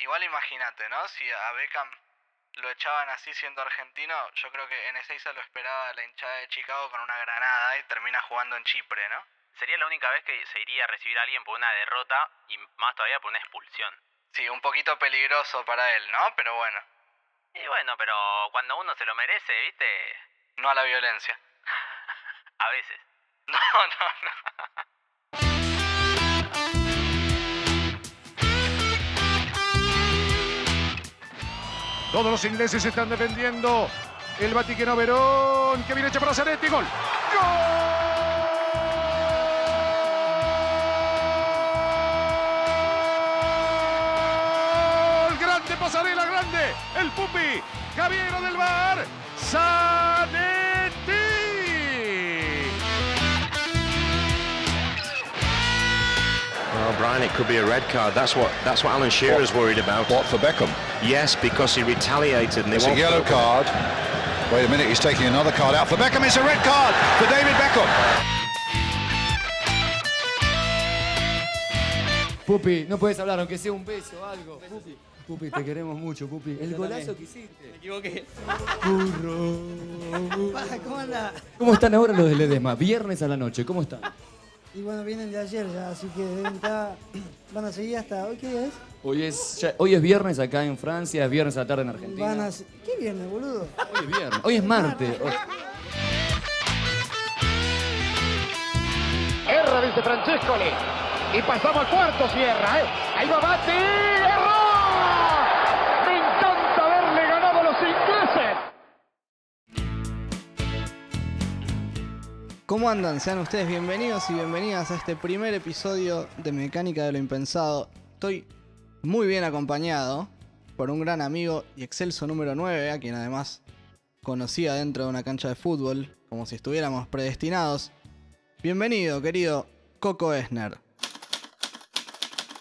Igual imagínate, ¿no? Si a Beckham lo echaban así siendo argentino, yo creo que en Ezeiza lo esperaba la hinchada de Chicago con una granada y termina jugando en Chipre, ¿no? Sería la única vez que se iría a recibir a alguien por una derrota y más todavía por una expulsión. Sí, un poquito peligroso para él, ¿no? Pero bueno, Y bueno, pero cuando uno se lo merece, ¿viste? no a la violencia. A veces. No, no, no. Todos los ingleses están defendiendo. El Vaticano Verón, que viene hecho para Zanetti. Gol. ¡Gol! Grande pasarela, grande. El Pupi. Javiero del Bar. Zanetti. Brian, it could be a red card. That's what that's what Alan Shearer's worried about. What for Beckham? Yes, because he retaliated and they It's a yellow card. Wait a minute, he's taking another card out for Beckham. It's a red card for David Beckham. Pupi, no puedes hablar, aunque sea un beso o algo. Pupi, Pupi, te queremos mucho, Pupi. El golazo que hiciste. Me equivoqué. ¿Cómo anda? ¿Cómo están ahora los de Ledesma? Viernes a la noche, ¿cómo están? Y bueno, vienen de ayer ya, así que deben estar- van a seguir hasta hoy, ¿qué día es? Hoy es, ya- hoy es viernes acá en Francia, es viernes a la tarde en Argentina. Van a... se- ¿Qué viernes, boludo? Hoy es viernes. Hoy es martes. Hoy- Erra, dice Francescoli. Y pasamos al cuarto, cierra, ¿eh? Ahí va Bati. ¡Error! ¿Cómo andan? Sean ustedes bienvenidos y bienvenidas a este primer episodio de Mecánica de lo Impensado. Estoy muy bien acompañado por un gran amigo y excelso número 9, a quien además conocía dentro de una cancha de fútbol, como si estuviéramos predestinados. Bienvenido, querido Coco Esner.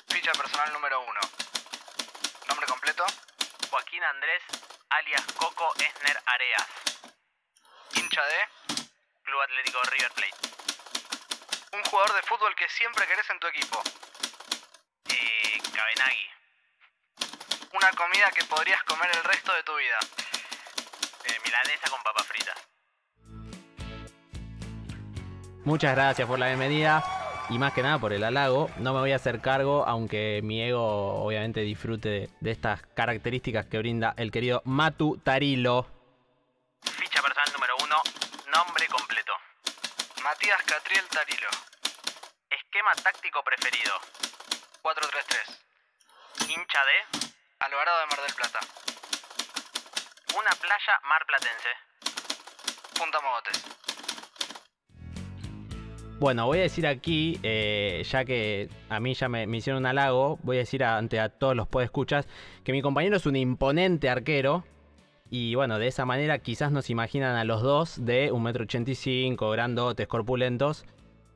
Ficha personal número uno. Nombre completo. Joaquín Andrés, alias Coco Esner Areas. Hincha de. Club Atlético River Plate. Un jugador de fútbol que siempre querés en tu equipo. Eh, Cabenagui. Una comida que podrías comer el resto de tu vida. Eh, milanesa con papas fritas. Muchas gracias por la bienvenida y más que nada por el halago. No me voy a hacer cargo, aunque mi ego obviamente disfrute de, de estas características que brinda el querido Matu Tarilo. Ficha personal número uno, nombre completo. Matías Catriel Tarilo. Esquema táctico preferido. 433. Hincha de Alvarado de Mar del Plata. una playa marplatense. Punta Mogotes. Bueno, voy a decir aquí, eh, ya que a mí ya me, hicieron un halago, voy a decir ante a todos los podescuchas que mi compañero es un imponente arquero. Y bueno, de esa manera quizás nos imaginan a los dos de 1,85m, grandotes, corpulentos.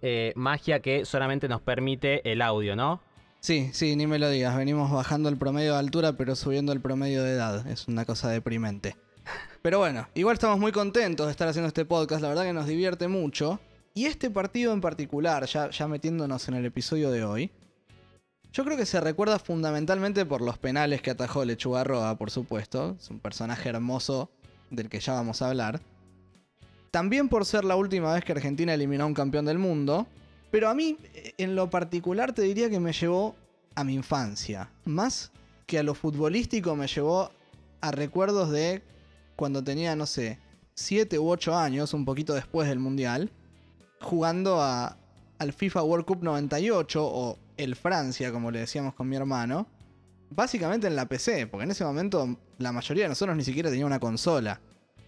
Eh, magia que solamente nos permite el audio, ¿no? Sí, sí, ni me lo digas. Venimos bajando el promedio de altura, pero subiendo el promedio de edad. Es una cosa deprimente. Pero bueno, igual estamos muy contentos de estar haciendo este podcast. La verdad que nos divierte mucho. Y este partido en particular, ya, ya metiéndonos en el episodio de hoy, yo creo que se recuerda fundamentalmente por los penales que atajó Lechuga Roa, por supuesto. Es un personaje hermoso del que ya vamos a hablar. También por ser la última vez que Argentina eliminó a un campeón del mundo. Pero a mí, en lo particular, te diría que me llevó a mi infancia. Más que a lo futbolístico, me llevó a recuerdos de cuando tenía, no sé, 7 u 8 años, un poquito después del Mundial, jugando a, al FIFA World Cup 98 o el Francia, como le decíamos con mi hermano. Básicamente en la PC, porque en ese momento la mayoría de nosotros ni siquiera tenía una consola.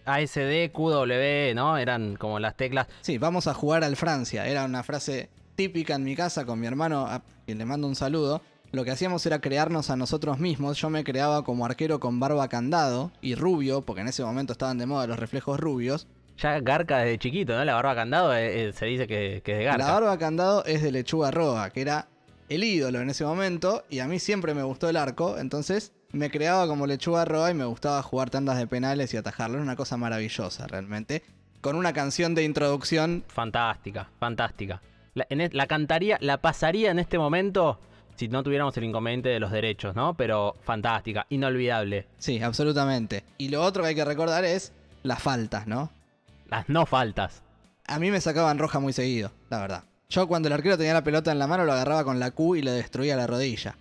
ASD, QW, ¿no? Eran como las teclas. Sí, vamos a jugar al Francia. Era una frase típica en mi casa con mi hermano, a quien le mando un saludo. Lo que hacíamos era crearnos a nosotros mismos. Yo me creaba como arquero con barba candado y rubio, porque en ese momento estaban de moda los reflejos rubios. Ya Garca desde chiquito, ¿no? La barba candado eh, eh, se dice que, que es de Garca. La barba candado es de Lechuga Roa, que era el ídolo en ese momento. Y a mí siempre me gustó el arco. Entonces me creaba como Lechuga Roa y me gustaba jugar tandas de penales y atajarlo. Era una cosa maravillosa realmente. Con una canción de introducción Fantástica, fantástica. La, en la cantaría, la pasaría en este momento si no tuviéramos el inconveniente de los derechos, ¿no? Pero fantástica, inolvidable. Sí, absolutamente. Y lo otro que hay que recordar es las faltas, ¿no? Las no faltas. A mí me sacaban roja muy seguido, la verdad. Yo cuando el arquero tenía la pelota en la mano lo agarraba con la Q y le destruía la rodilla.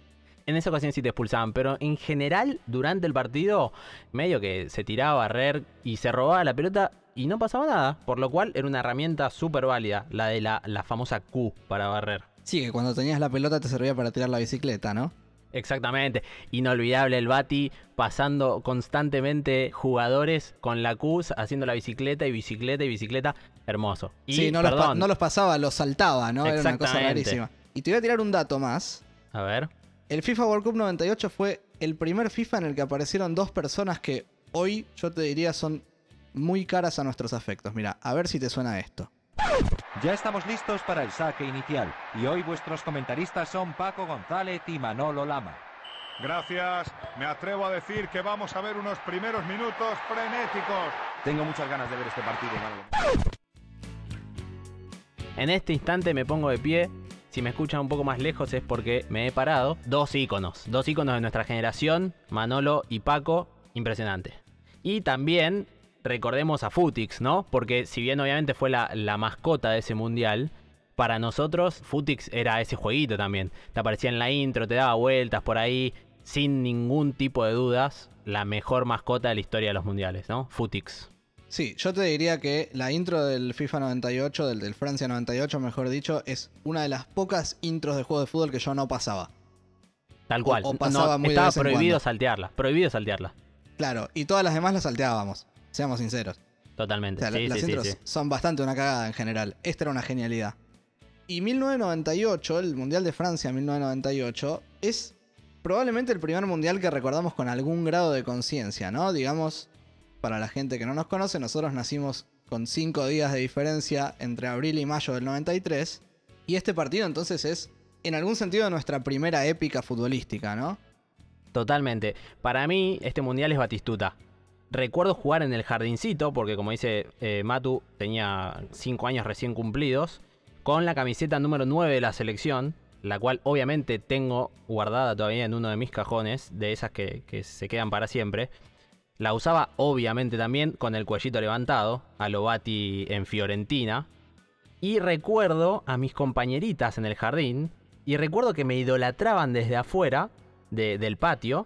En esa ocasión sí te expulsaban, pero en general, durante el partido, medio que se tiraba a barrer y se robaba la pelota y no pasaba nada. Por lo cual era una herramienta súper válida, la de la, la famosa Q para barrer. Sí, que cuando tenías la pelota te servía para tirar la bicicleta, ¿no? Exactamente. Inolvidable el Bati pasando constantemente jugadores con la Q, haciendo la bicicleta y bicicleta y bicicleta. Hermoso. Y, sí, no los, pa- perdón, no los pasaba, los saltaba, ¿no? Era una cosa rarísima. Y te voy a tirar un dato más. A ver. El FIFA World Cup 98 fue el primer FIFA en el que aparecieron dos personas que hoy yo te diría son muy caras a nuestros afectos. Mira, a ver si te suena esto. Ya estamos listos para el saque inicial y hoy vuestros comentaristas son Paco González y Manolo Lama. Gracias. Me atrevo a decir que vamos a ver unos primeros minutos frenéticos. Tengo muchas ganas de ver este partido, Manolo. En este instante me pongo de pie. Si me escuchan un poco más lejos es porque me he parado. Dos íconos, dos íconos de nuestra generación, Manolo y Paco, impresionante. Y también recordemos a Futix, ¿no? Porque si bien obviamente fue la, la mascota de ese mundial, para nosotros Futix era ese jueguito también. Te aparecía en la intro, te daba vueltas por ahí, sin ningún tipo de dudas, la mejor mascota de la historia de los mundiales, ¿no? Futix. Sí, yo te diría que la intro del FIFA 98, del, del Francia 98, mejor dicho, es una de las pocas intros de juego de fútbol que yo no pasaba. Tal cual. o pasaba No, muy de estaba vez prohibido saltearla. Prohibido saltearla. Claro, y todas las demás las salteábamos, seamos sinceros. Totalmente. O sea, sí, las sí, sí, intros sí. son bastante una cagada en general. Esta era una genialidad. Y 1998, el Mundial de Francia 1998, es probablemente el primer mundial que recordamos con algún grado de conciencia, ¿no? Digamos, para la gente que no nos conoce, nosotros nacimos con cinco días de diferencia entre abril y mayo del 93. Y este partido entonces es, en algún sentido, nuestra primera épica futbolística, ¿no? Totalmente. Para mí, este mundial es Batistuta. Recuerdo jugar en el jardincito, porque como dice eh, Matu, tenía 5 años recién cumplidos, con la camiseta número 9 de la selección, la cual obviamente tengo guardada todavía en uno de mis cajones, de esas que se quedan para siempre. La usaba obviamente también con el cuellito levantado, a lo Bati en Fiorentina. Y recuerdo a mis compañeritas en el jardín, y recuerdo que me idolatraban desde afuera de- del patio,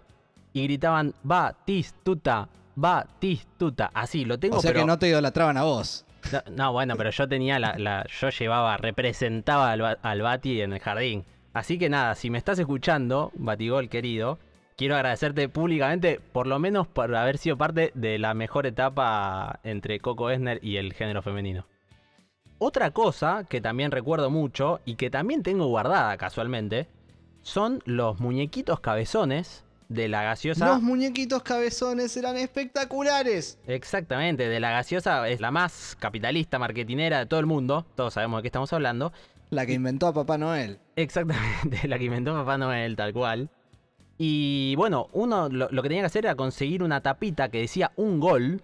y gritaban, Batistuta, Batistuta. Así, lo tengo o sea pero- que no te idolatraban a vos. no, no, bueno, pero yo tenía la, la- Yo llevaba, representaba al, al Bati en el jardín. Así que nada, si me estás escuchando, Batigol querido, quiero agradecerte públicamente, por lo menos por haber sido parte de la mejor etapa entre Coco Esner y el género femenino. Otra cosa que también recuerdo mucho y que también tengo guardada casualmente, son los muñequitos cabezones de la gaseosa. Los muñequitos cabezones eran espectaculares. Exactamente, de la gaseosa es la más capitalista, marketinera de todo el mundo. Todos sabemos de qué estamos hablando. La que inventó a Papá Noel. Exactamente, la que inventó Papá Noel, tal cual. Y bueno, uno lo, lo que tenía que hacer era conseguir una tapita que decía un gol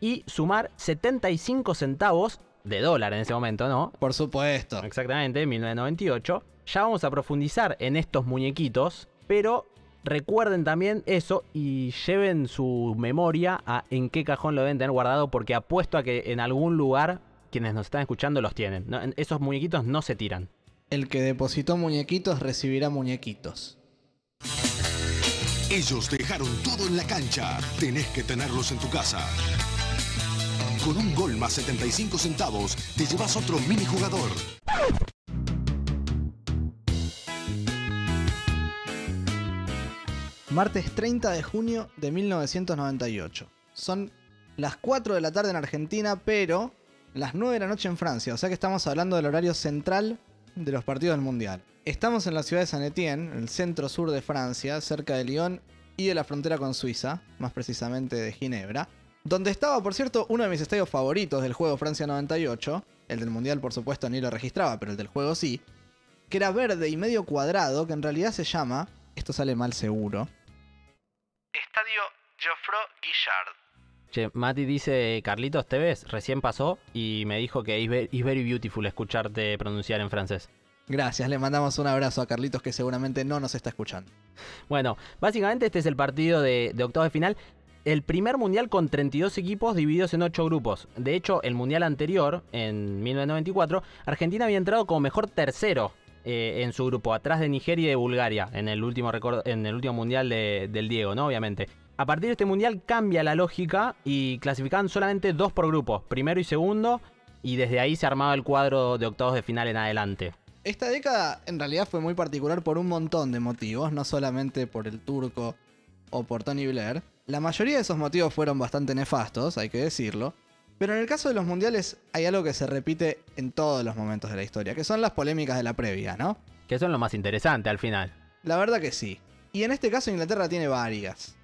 y sumar 75 centavos de dólar en ese momento, ¿no? Por supuesto. Exactamente, 1998. Ya vamos a profundizar en estos muñequitos, pero recuerden también eso y lleven su memoria a en qué cajón lo deben tener guardado porque apuesto a que en algún lugar quienes nos están escuchando los tienen. No, esos muñequitos no se tiran. El que depositó muñequitos recibirá muñequitos. Ellos dejaron todo en la cancha. Tenés que tenerlos en tu casa. Con un gol más 75 centavos, te llevas otro mini jugador. Martes 30 de junio de 1998. Son las 4 de la tarde en Argentina, pero las 9 de la noche en Francia. O sea que estamos hablando del horario central de los partidos del Mundial. Estamos en la ciudad de San Etienne, en el centro sur de Francia, cerca de Lyon y de la frontera con Suiza, más precisamente de Ginebra. Donde estaba, por cierto, uno de mis estadios favoritos del juego Francia 98. El del Mundial, por supuesto, ni lo registraba, pero el del juego sí. Que era verde y medio cuadrado, que en realidad se llama, esto sale mal seguro, Estadio Geoffroy Guichard. Che, Mati dice, Carlitos, ¿te ves? Recién pasó y me dijo que is very beautiful escucharte pronunciar en francés. Gracias, le mandamos un abrazo a Carlitos que seguramente no nos está escuchando. Bueno, básicamente este es el partido de, octavos de final. El primer mundial con 32 equipos divididos en 8 grupos. De hecho, el mundial anterior, en 1994, Argentina había entrado como mejor tercero eh, en su grupo, atrás de Nigeria y de Bulgaria, en el último, record- en el último mundial de- del Diego, ¿no? Obviamente. A partir de este mundial cambia la lógica y clasificaban solamente dos por grupo, primero y segundo, y desde ahí se armaba el cuadro de octavos de final en adelante. Esta década en realidad fue muy particular por un montón de motivos, no solamente por el turco o por Tony Blair. La mayoría de esos motivos fueron bastante nefastos, hay que decirlo. Pero en el caso de los mundiales hay algo que se repite en todos los momentos de la historia, que son las polémicas de la previa, ¿no? Que son lo más interesante al final. La verdad que sí. Y en este caso Inglaterra tiene varias.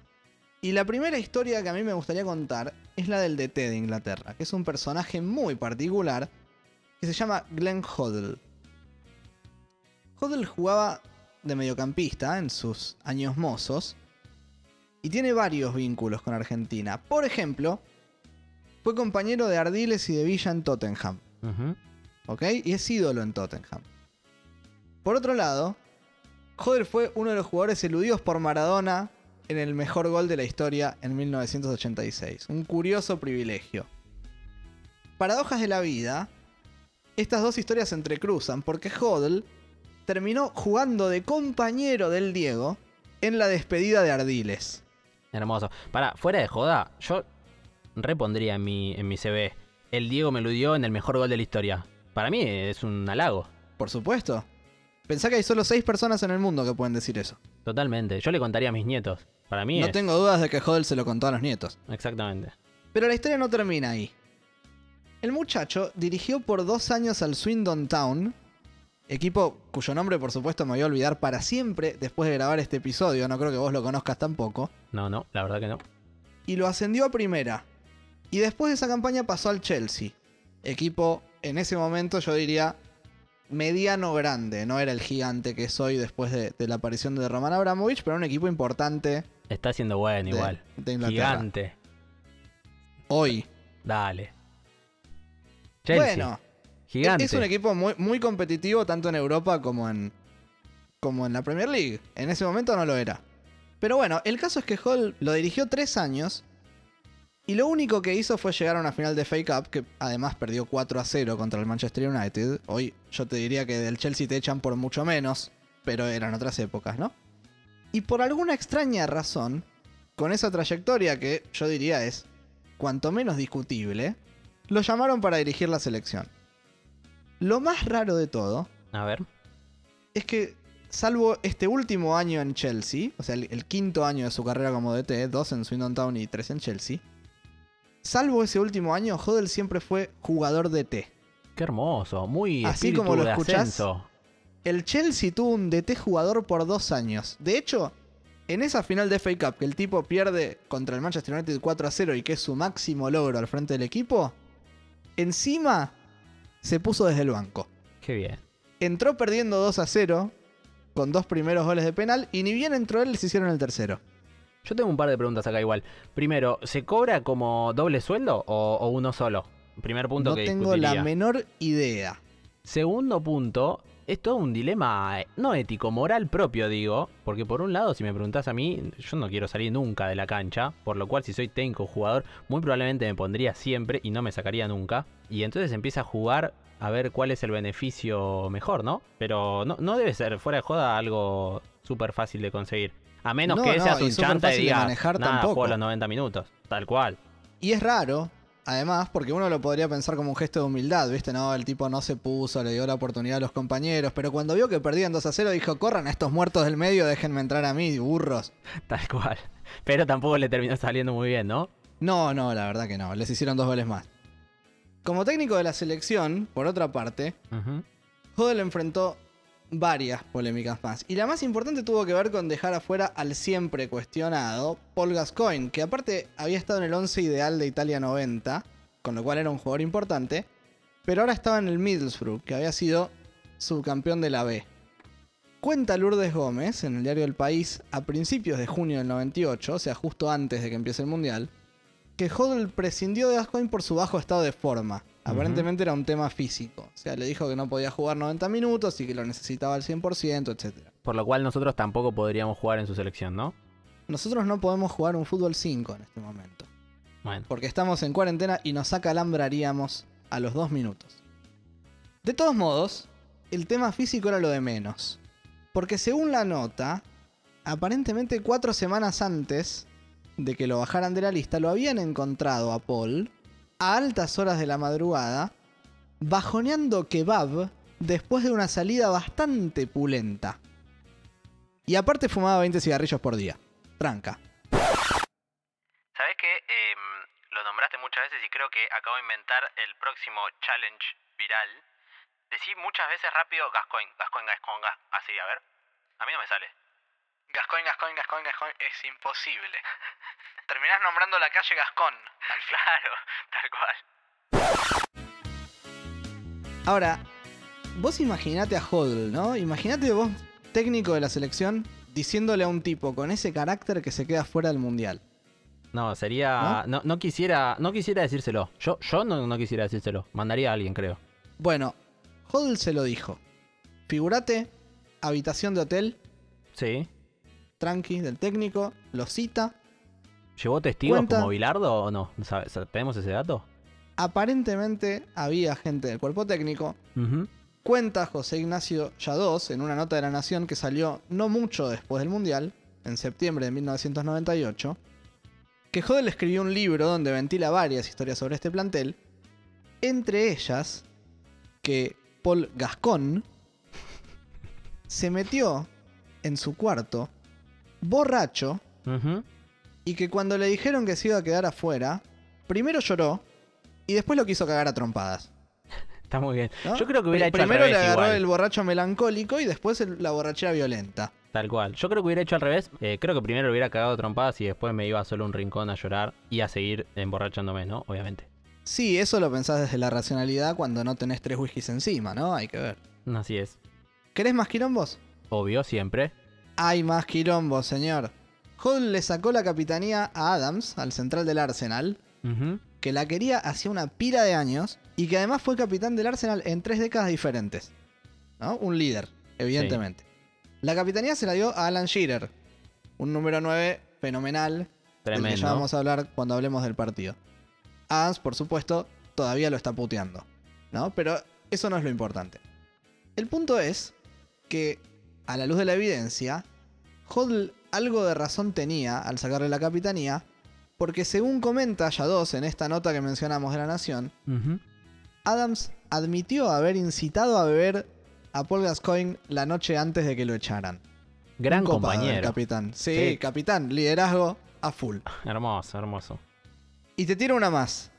Y la primera historia que a mí me gustaría contar es la del DT de Inglaterra, que es un personaje muy particular que se llama Glenn Hoddle. Hoddle jugaba de mediocampista en sus años mozos y tiene varios vínculos con Argentina. Por ejemplo, fue compañero de Ardiles y de Villa en Tottenham. ¿Ok? Y es ídolo en Tottenham. Por otro lado, Hoddle fue uno de los jugadores eludidos por Maradona en el mejor gol de la historia en 1986. Un curioso privilegio. Paradojas de la vida, estas dos historias se entrecruzan porque Hoddle terminó jugando de compañero del Diego en la despedida de Ardiles. Hermoso. Para, fuera de joda, yo repondría en mi, en mi CV. El Diego me eludió en el mejor gol de la historia. Para mí es un halago. Por supuesto. Pensá que hay solo seis personas en el mundo que pueden decir eso. Totalmente. Yo le contaría a mis nietos. Para mí No es- tengo dudas de que Hoddle se lo contó a los nietos. Exactamente. Pero la historia no termina ahí. El muchacho dirigió por dos años al Swindon Town, equipo cuyo nombre por supuesto me voy a olvidar para siempre después de grabar este episodio, no creo que vos lo conozcas tampoco, No, no, la verdad que no. y lo ascendió a primera. Y después de esa campaña pasó al Chelsea, equipo en ese momento yo diría mediano grande, no era el gigante que soy después de, de la aparición de Roman Abramovich, pero un equipo importante Está siendo bueno de- igual. de Inglaterra. Gigante. Hoy. Dale. Chelsea. Bueno, Gigante. Es un equipo muy, muy competitivo tanto en Europa como en, como en la Premier League. En ese momento no lo era. Pero bueno, el caso es que Hall lo dirigió tres años y lo único que hizo fue llegar a una final de Fake Up, que además perdió 4 a 0 contra el Manchester United. Hoy yo te diría que del Chelsea te echan por mucho menos, pero eran otras épocas, ¿no? Y por alguna extraña razón, con esa trayectoria que yo diría es cuanto menos discutible, lo llamaron para dirigir la selección. Lo más raro de todo A ver. es que, salvo este último año en Chelsea, o sea, el, el quinto año de su carrera como DT, dos en Swindon Town y tres en Chelsea, salvo ese último año, Hodel siempre fue jugador DT. Qué hermoso. Muy Así como lo escuchás. El Chelsea tuvo un DT jugador por dos años. De hecho, en esa final de FA Cup que el tipo pierde contra el Manchester United 4 a 0 y que es su máximo logro al frente del equipo, encima se puso desde el banco. Qué bien. Entró perdiendo 2 a 0 con dos primeros goles de penal y ni bien entró él les hicieron el tercero. Yo tengo un par de preguntas acá igual. Primero, ¿se cobra como doble sueldo o, o uno solo? Primer punto no que tengo discutiría. la menor idea. Segundo punto, es todo un dilema eh, no ético, moral propio, digo. Porque por un lado, si me preguntás a mí, yo no quiero salir nunca de la cancha. Por lo cual, si soy técnico jugador, muy probablemente me pondría siempre y no me sacaría nunca. Y entonces empieza a jugar a ver cuál es el beneficio mejor, ¿no? Pero no, no debe ser, fuera de joda, algo súper fácil de conseguir. A menos No, que no, seas un chanta y digas, manejar nada, tampoco". juego los 90 minutos. Tal cual. Y es raro, además, porque uno lo podría pensar como un gesto de humildad, ¿viste? No, el tipo no se puso, le dio la oportunidad a los compañeros, pero cuando vio que perdían 2 a 0 dijo, corran a estos muertos del medio, déjenme entrar a mí, burros. Tal cual. Pero tampoco le terminó saliendo muy bien, ¿no? No, no, la verdad que no, les hicieron dos goles más. Como técnico de la selección, por otra parte. Hodel enfrentó varias polémicas más. Y la más importante tuvo que ver con dejar afuera al siempre cuestionado Paul Gascoigne, que aparte había estado en el 11 ideal de Italia 90, con lo cual era un jugador importante, pero ahora estaba en el Middlesbrough, que había sido subcampeón de la B. Cuenta Lourdes Gómez en el diario El País a principios de junio del 98, o sea, justo antes de que empiece el Mundial, que Hodel prescindió de Gascoigne por su bajo estado de forma. Aparentemente era un tema físico. O sea, le dijo que no podía jugar 90 minutos y que lo necesitaba al 100%, etc. Por lo cual nosotros tampoco podríamos jugar en su selección, ¿no? Nosotros no podemos jugar un fútbol 5 en este momento. Bueno. Porque estamos en cuarentena y nos acalambraríamos a los dos minutos. De todos modos, el tema físico era lo de menos. Porque según la nota, aparentemente cuatro semanas antes de que lo bajaran de la lista, lo habían encontrado a Paul a altas horas de la madrugada, bajoneando kebab después de una salida bastante pulenta. Y aparte fumaba 20 cigarrillos por día. Tranca. ¿Sabes qué? Em, lo nombraste muchas veces y creo que acabo de inventar el próximo challenge viral. Decí muchas veces rápido Gascoigne, Gascoigne, Gascoigne, Gas- así, a ver. A mí no me sale. Gascoigne, Gascoigne, Gascoigne, Gascoigne es imposible. Terminás nombrando la calle Gascón. Claro, tal cual. Ahora, vos imaginate a Hodl, ¿no? Imagínate vos, técnico de la selección, diciéndole a un tipo con ese carácter que se queda fuera del mundial. No, sería. No, no quisiera. No quisiera decírselo. Yo, yo no, no quisiera decírselo. Mandaría a alguien, creo. Bueno, Hodl se lo dijo. Figurate, habitación de hotel, Sí. Tranqui, del técnico, lo cita. ¿Llevó testigos Cuenta- como Bilardo o no? ¿Sabe- sabe- ¿Tenemos ese dato? Aparentemente había gente del cuerpo técnico. Cuenta José Ignacio Yadós en una nota de la Nación que salió no mucho después del Mundial, en septiembre de 1998, que Hodel escribió un libro donde ventila varias historias sobre este plantel, entre ellas que Paul Gascon se metió en su cuarto borracho y que cuando le dijeron que se iba a quedar afuera, primero lloró y después lo quiso cagar a trompadas. Está muy bien. ¿no? Yo creo que hubiera hecho al Primero revés le agarró igual. el borracho melancólico y después el- la borrachera violenta. Tal cual. Yo creo que hubiera hecho al revés. Eh, creo que primero lo hubiera cagado a trompadas y después me iba solo a un rincón a llorar y a seguir emborrachándome, ¿no? Obviamente. Sí, eso lo pensás desde la racionalidad cuando no tenés tres whiskies encima, ¿no? Hay que ver. Así es. ¿Querés más quilombos? Obvio, siempre. Hay más quilombos, señor. Hodl le sacó la capitanía a Adams, al central del Arsenal, que la quería hacía una pila de años y que además fue capitán del Arsenal en tres décadas diferentes. ¿No? Un líder, evidentemente. La capitanía se la dio a Alan Shearer, un número 9 fenomenal, del que Tremendo. ya vamos a hablar cuando hablemos del partido. Adams, por supuesto, todavía lo está puteando, ¿no? Pero eso no es lo importante. El punto es que, a la luz de la evidencia, Hodl algo de razón tenía al sacarle la capitanía, porque según comenta Yados en esta nota que mencionamos de la Nación. Adams admitió haber incitado a beber a Paul Gascoigne la noche antes de que lo echaran. Gran compañero. capitán. Sí, Sí. capitán, liderazgo a full. Hermoso, hermoso. Y te tiro una más.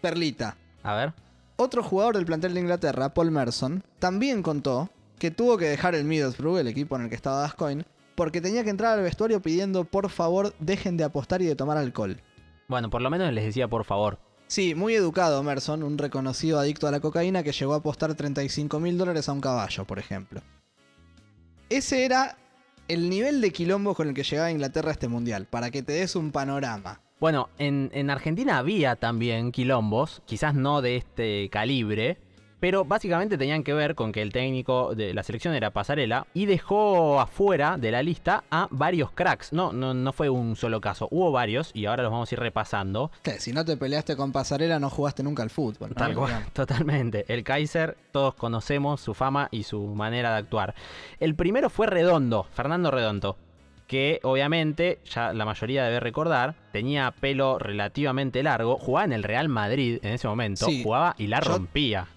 Perlita. A ver. Otro jugador del plantel de Inglaterra, Paul Merson, también contó que tuvo que dejar el Middlesbrough, el equipo en el que estaba Gascoigne, porque tenía que entrar al vestuario pidiendo por favor dejen de apostar y de tomar alcohol. Bueno, por lo menos les decía por favor. Sí, muy educado Merson, un reconocido adicto a la cocaína que llegó a apostar 35 mil dólares a un caballo, por ejemplo. Ese era el nivel de quilombo con el que llegaba Inglaterra a este mundial, para que te des un panorama. Bueno, en, en Argentina había también quilombos, quizás no de este calibre, pero básicamente tenían que ver con que el técnico de la selección era Pasarela y dejó afuera de la lista a varios cracks. No, no, no fue un solo caso, hubo varios y ahora los vamos a ir repasando. Que si no te peleaste con Pasarela no jugaste nunca al fútbol. Tal cual, totalmente. El Kaiser, todos conocemos su fama y su manera de actuar. El primero fue Redondo, Fernando Redondo, que obviamente, ya la mayoría debe recordar, tenía pelo relativamente largo, jugaba en el Real Madrid en ese momento, Sí, jugaba y la rompía.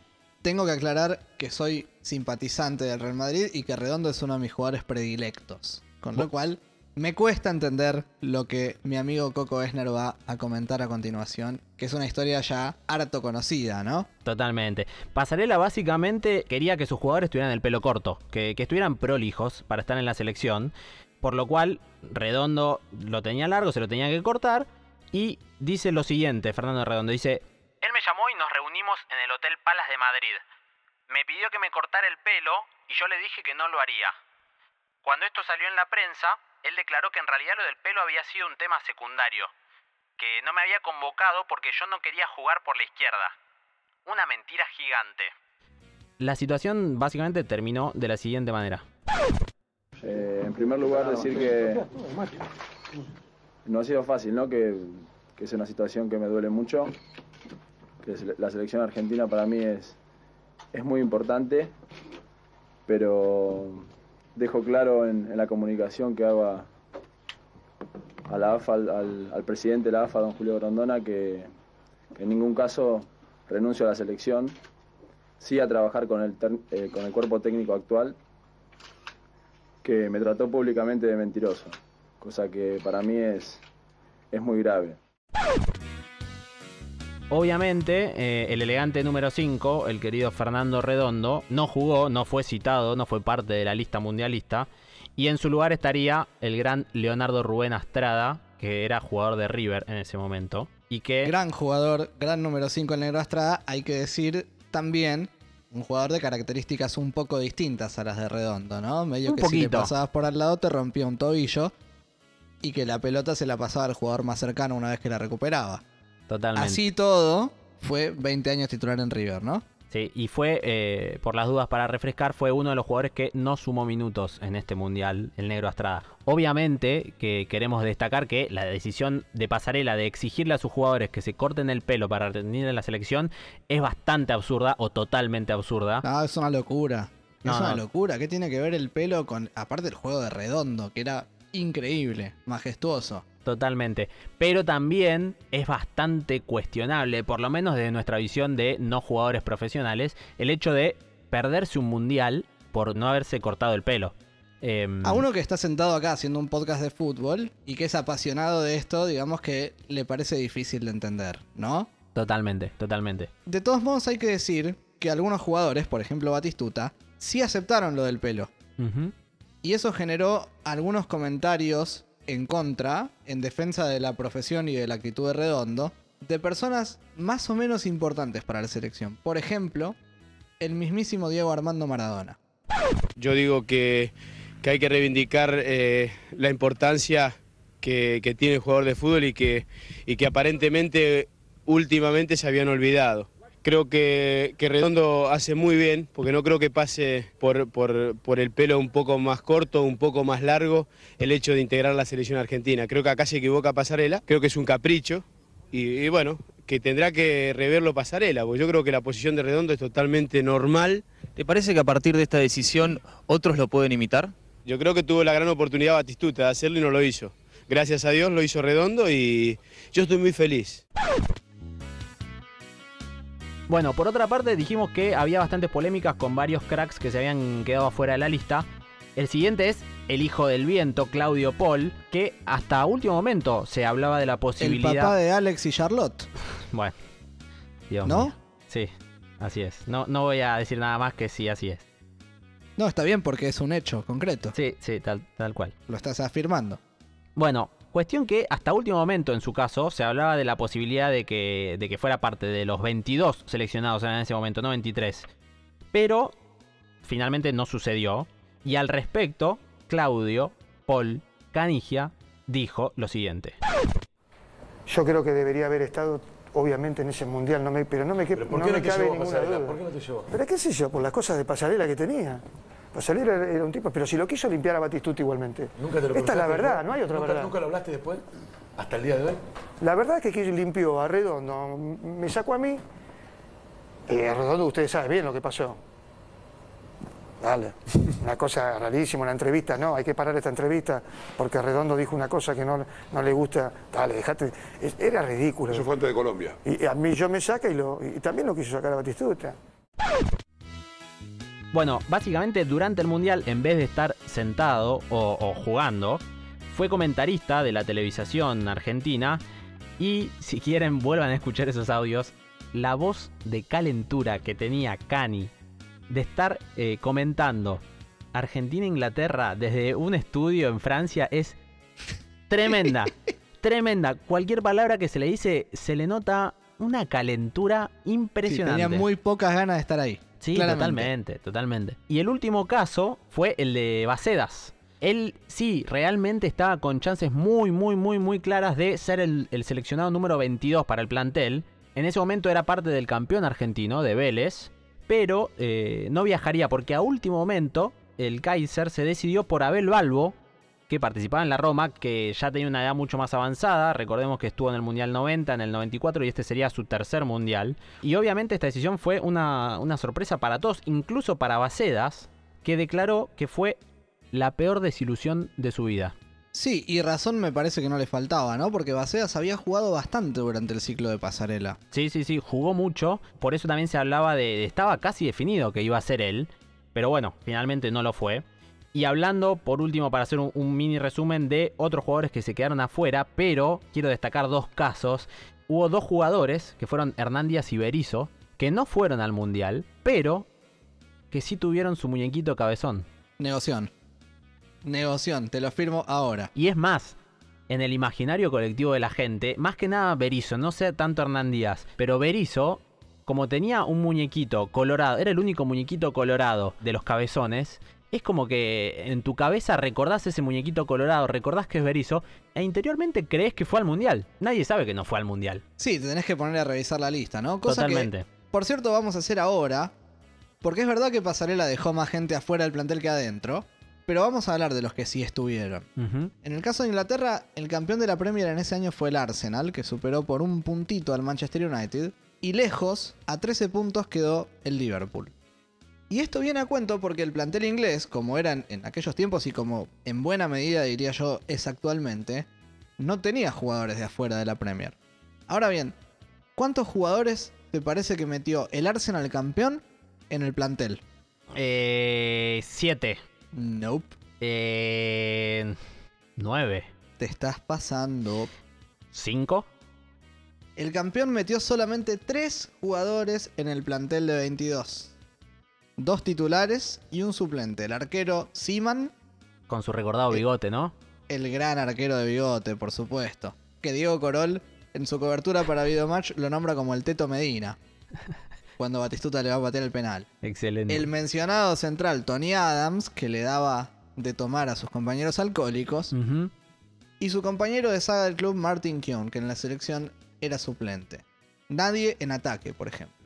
Tengo que aclarar que soy simpatizante del Real Madrid y que Redondo es uno de mis jugadores predilectos. Con lo cual, me cuesta entender lo que mi amigo Coco Esner va a comentar a continuación, que es una historia ya harto conocida, ¿no? Totalmente. Pasarela básicamente quería que sus jugadores tuvieran el pelo corto, que, que estuvieran prolijos para estar en la selección, por lo cual Redondo lo tenía largo, se lo tenía que cortar, y dice lo siguiente, Fernando Redondo, dice, Él me llamó y nos reunimos en el Hotel Palas de Madrid. Me pidió que me cortara el pelo y yo le dije que no lo haría. Cuando esto salió en la prensa, él declaró que en realidad lo del pelo había sido un tema secundario, que no me había convocado porque yo no quería jugar por la izquierda. una mentira gigante. La situación básicamente terminó de la siguiente manera. Eh, en primer lugar, decir que no ha sido fácil, ¿no? Que, que es una situación que me duele mucho. Que la selección argentina para mí es, es muy importante, pero dejo claro en, la comunicación que hago a, la AFA, al, al- presidente de la AFA, don Julio Grondona, que, en ningún caso renuncio a la selección, sí a trabajar con el, eh, con el cuerpo técnico actual, que me trató públicamente de mentiroso, cosa que para mí es, es muy grave. Obviamente, eh, el elegante número 5, el querido Fernando Redondo, no jugó, no fue citado, no fue parte de la lista mundialista. Y en su lugar estaría el gran Leonardo Rubén Astrada, que era jugador de River en ese momento. Y que Gran jugador, gran número 5 el Negro Estrada. Hay que decir también un jugador de características un poco distintas a las de Redondo, ¿no? Medio Un que si poquito. pasabas por al lado te rompía un tobillo y que la pelota se la pasaba al jugador más cercano una vez que la recuperaba. Totalmente. Así todo, fue 20 años titular en River, ¿no? Sí, y fue, eh, por las dudas para refrescar, fue uno de los jugadores que no sumó minutos en este mundial, el negro Astrada. Obviamente que queremos destacar que la decisión de Pasarela de exigirle a sus jugadores que se corten el pelo para rendir en la selección es bastante absurda o totalmente absurda. No, es una locura. No, es una no. locura. ¿Qué tiene que ver el pelo con, aparte del juego de Redondo, que era increíble, majestuoso? Totalmente. Pero también es bastante cuestionable, por lo menos desde nuestra visión de no jugadores profesionales, el hecho de perderse un mundial por no haberse cortado el pelo. Em, A uno que está sentado acá haciendo un podcast de fútbol y que es apasionado de esto, digamos que le parece difícil de entender, ¿no? Totalmente, totalmente. De todos modos hay que decir que algunos jugadores, por ejemplo Batistuta, sí aceptaron lo del pelo. Y eso generó algunos comentarios en contra, en defensa de la profesión y de la actitud de Redondo, de personas más o menos importantes para la selección. Por ejemplo, el mismísimo Diego Armando Maradona. Yo digo que, que hay que reivindicar eh, la importancia que, que tiene el jugador de fútbol y que, y que aparentemente últimamente se habían olvidado. Creo que, que Redondo hace muy bien, porque no creo que pase por, por- por el pelo un poco más corto, un poco más largo, el hecho de integrar la selección argentina. Creo que acá se equivoca Pasarela, creo que es un capricho, y, y bueno, que tendrá que reverlo Pasarela, porque yo creo que la posición de Redondo es totalmente normal. ¿Te parece que a partir de esta decisión otros lo pueden imitar? Yo creo que tuvo la gran oportunidad Batistuta de hacerlo y no lo hizo. Gracias a Dios lo hizo redondo y yo estoy muy feliz. Bueno, por otra parte dijimos que había bastantes polémicas con varios cracks que se habían quedado afuera de la lista. El siguiente es el hijo del viento, Claudio Paul, que hasta último momento se hablaba de la El posibilidad... papá de Alex y Charlotte. Bueno, Dios ¿No? mío. Sí, así es. No, no voy a decir nada más que sí, así es. No, está bien porque es un hecho concreto. Sí, sí, tal, tal cual. Lo estás afirmando. Bueno, cuestión que hasta último momento en su caso se hablaba de la posibilidad de que, de que fuera parte de los 22 seleccionados en ese momento, no 23. Pero finalmente no sucedió. Y al respecto, Claudio, Paul, Canigia dijo lo siguiente. Yo creo que debería haber estado, obviamente, en ese mundial, no me- pero no me, que- ¿Por no qué me no te cabe llevó ninguna Pasarela? duda. ¿Por qué no te llevó? Pero qué sé yo, por las cosas de pasarela que tenía. Pasarela era, era un tipo, pero si lo quiso limpiar a Batistuta igualmente. ¿Nunca te lo Esta es la verdad, después? no hay otra ¿Nunca, verdad. ¿Nunca lo hablaste después? ¿Hasta el día de hoy? La verdad es que quien limpió a Redondo me sacó a mí. Y a Redondo ustedes saben bien lo que pasó. Dale, una cosa rarísima, una entrevista, no, hay que parar esta entrevista porque Redondo dijo una cosa que no, no le gusta. Dale, dejate. Era ridículo. Eso fue antes de Colombia. Y a mí yo me saca y, lo, y también lo quiso sacar a Batistuta. Bueno, básicamente durante el Mundial, en vez de estar sentado o, o jugando, fue comentarista de la televisación argentina. Y si quieren, vuelvan a escuchar esos audios. La voz de calentura que tenía Cani de estar eh, comentando Argentina-Inglaterra desde un estudio en Francia es tremenda. tremenda. Cualquier palabra que se le dice se le nota una calentura Sí, impresionante. tenía muy pocas ganas de estar ahí. Sí, claramente. totalmente, totalmente. Y el último caso fue el de Bacedas. Él sí, realmente estaba con chances muy, muy, muy, muy claras de ser el, el seleccionado número 22 para el plantel. En ese momento era parte del campeón argentino de Vélez, pero eh, no viajaría porque a último momento el Kaiser se decidió por Abel Balbo, que participaba en la Roma, que ya tenía una edad mucho más avanzada. Recordemos que estuvo en el Mundial 90, en el 94 y este sería su tercer Mundial. Y obviamente esta decisión fue una, una sorpresa para todos, incluso para Bacedas, que declaró que fue la peor desilusión de su vida. Sí, y razón me parece que no le faltaba, ¿no? Porque Bacedas había jugado bastante durante el ciclo de pasarela. Sí, sí, sí, jugó mucho. Por eso también se hablaba de. Estaba casi definido que iba a ser él. Pero bueno, finalmente no lo fue. Y hablando, por último, para hacer un, un, mini resumen de otros jugadores que se quedaron afuera, pero quiero destacar dos casos. Hubo dos jugadores, que fueron Hernán Díaz y Berizzo, que no fueron al Mundial, pero que sí tuvieron su muñequito cabezón. Negoción. Negoción, te lo firmo ahora. Y es más, en el imaginario colectivo de la gente, más que nada Berizzo, no sé tanto Hernán Díaz, pero Berizzo, como tenía un muñequito colorado, era el único muñequito colorado de los cabezones, es como que en tu cabeza recordás ese muñequito colorado, recordás que es Berizzo, e interiormente crees que fue al Mundial. Nadie sabe que no fue al Mundial. Sí, te tenés que poner a revisar la lista, ¿no? Cosa Totalmente. Que, por cierto, vamos a hacer ahora, porque es verdad que Pasarela dejó más gente afuera del plantel que adentro, pero vamos a hablar de los que sí estuvieron. Uh -huh. En el caso de Inglaterra, el campeón de la Premier en ese año fue el Arsenal, que superó por un puntito al Manchester United, y lejos, a 13 puntos quedó el Liverpool. Y esto viene a cuento porque el plantel inglés, como eran en aquellos tiempos y como en buena medida diría yo es actualmente, no tenía jugadores de afuera de la Premier. Ahora bien, ¿cuántos jugadores te parece que metió el Arsenal campeón en el plantel? Eh. Siete. Nope. Eh. Nueve. Te estás pasando. ¿Cinco? El campeón metió solamente tres jugadores en el plantel de 22. Dos titulares y un suplente. El arquero Seaman. Con su recordado bigote, ¿no? El gran arquero de bigote, por supuesto. Que Diego Corol, en su cobertura para Videomatch, lo nombra como el Teto Medina. cuando Batistuta le va a patear el penal. Excelente. El mencionado central Tony Adams, que le daba de tomar a sus compañeros alcohólicos. Uh -huh. Y su compañero de saga del club Martin Keown, que en la selección era suplente. Nadie en ataque, por ejemplo.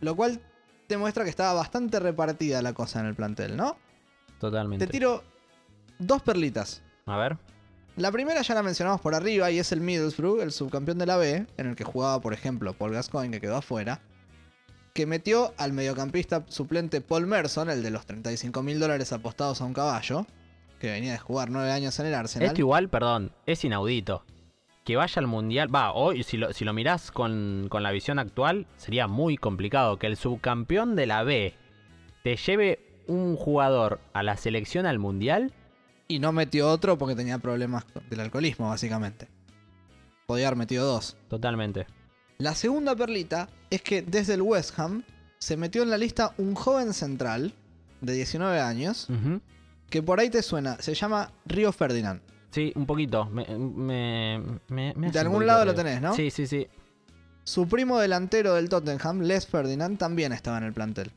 Lo cual demuestra que estaba bastante repartida la cosa en el plantel, ¿no? Totalmente. Te tiro dos perlitas. A ver. La primera ya la mencionamos por arriba y es el Middlesbrough, el subcampeón de la B, en el que jugaba, por ejemplo, Paul Gascoigne, que quedó afuera, que metió al mediocampista suplente Paul Merson, el de los 35 mil dólares apostados a un caballo, que venía de jugar nueve años en el Arsenal. Esto igual, perdón, es inaudito. Que vaya al Mundial, va, hoy si lo, si lo mirás con, con la visión actual, sería muy complicado que el subcampeón de la B te lleve un jugador a la selección al Mundial y no metió otro porque tenía problemas del alcoholismo, básicamente. Podía haber metido dos. Totalmente. La segunda perlita es que desde el West Ham se metió en la lista un joven central de 19 años uh -huh. que por ahí te suena. Se llama Río Ferdinand. Sí, un poquito. Me, me, me, me de algún lado lo tenés, ¿no? Sí, sí, sí. Su primo delantero del Tottenham, Les Ferdinand, también estaba en el plantel.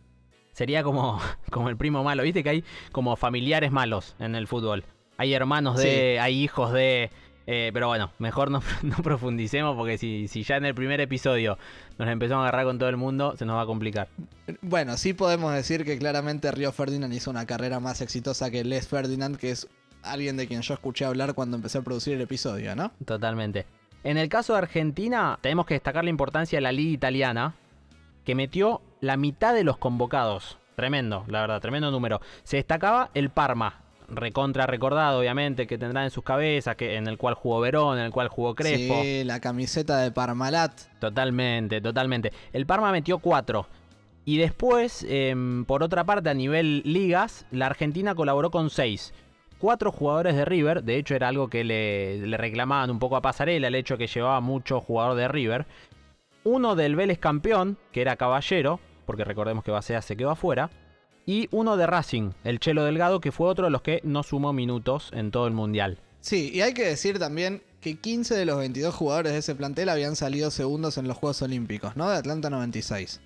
Sería como, como el primo malo. Viste que hay como familiares malos en el fútbol. Hay hermanos de, sí. hay hijos de... Eh, pero bueno, mejor no, no profundicemos porque si, si, ya en el primer episodio nos empezamos a agarrar con todo el mundo, se nos va a complicar. Bueno, sí podemos decir que claramente Río Ferdinand hizo una carrera más exitosa que Les Ferdinand, que es alguien de quien yo escuché hablar cuando empecé a producir el episodio, ¿no? Totalmente. En el caso de Argentina, tenemos que destacar la importancia de la liga italiana, que metió la mitad de los convocados. Tremendo, la verdad, tremendo número. Se destacaba el Parma, recontra recordado, obviamente, que tendrán en sus cabezas, que, en el cual jugó Verón, en el cual jugó Crespo. Sí, la camiseta de Parmalat. Totalmente, totalmente. El Parma metió cuatro. Y después, eh, por otra parte, a nivel ligas, la Argentina colaboró con seis. Cuatro jugadores de River, de hecho era algo que le, reclamaban un poco a Pasarela, el hecho que llevaba mucho jugador de River. Uno del Vélez campeón, que era Caballero, porque recordemos que Basea se quedó afuera y uno de Racing, el Chelo Delgado, que fue otro de los que no sumó minutos en todo el Mundial. Sí, y hay que decir también que 15 de los 22 jugadores de ese plantel habían salido segundos en los Juegos Olímpicos, ¿no? De Atlanta 96.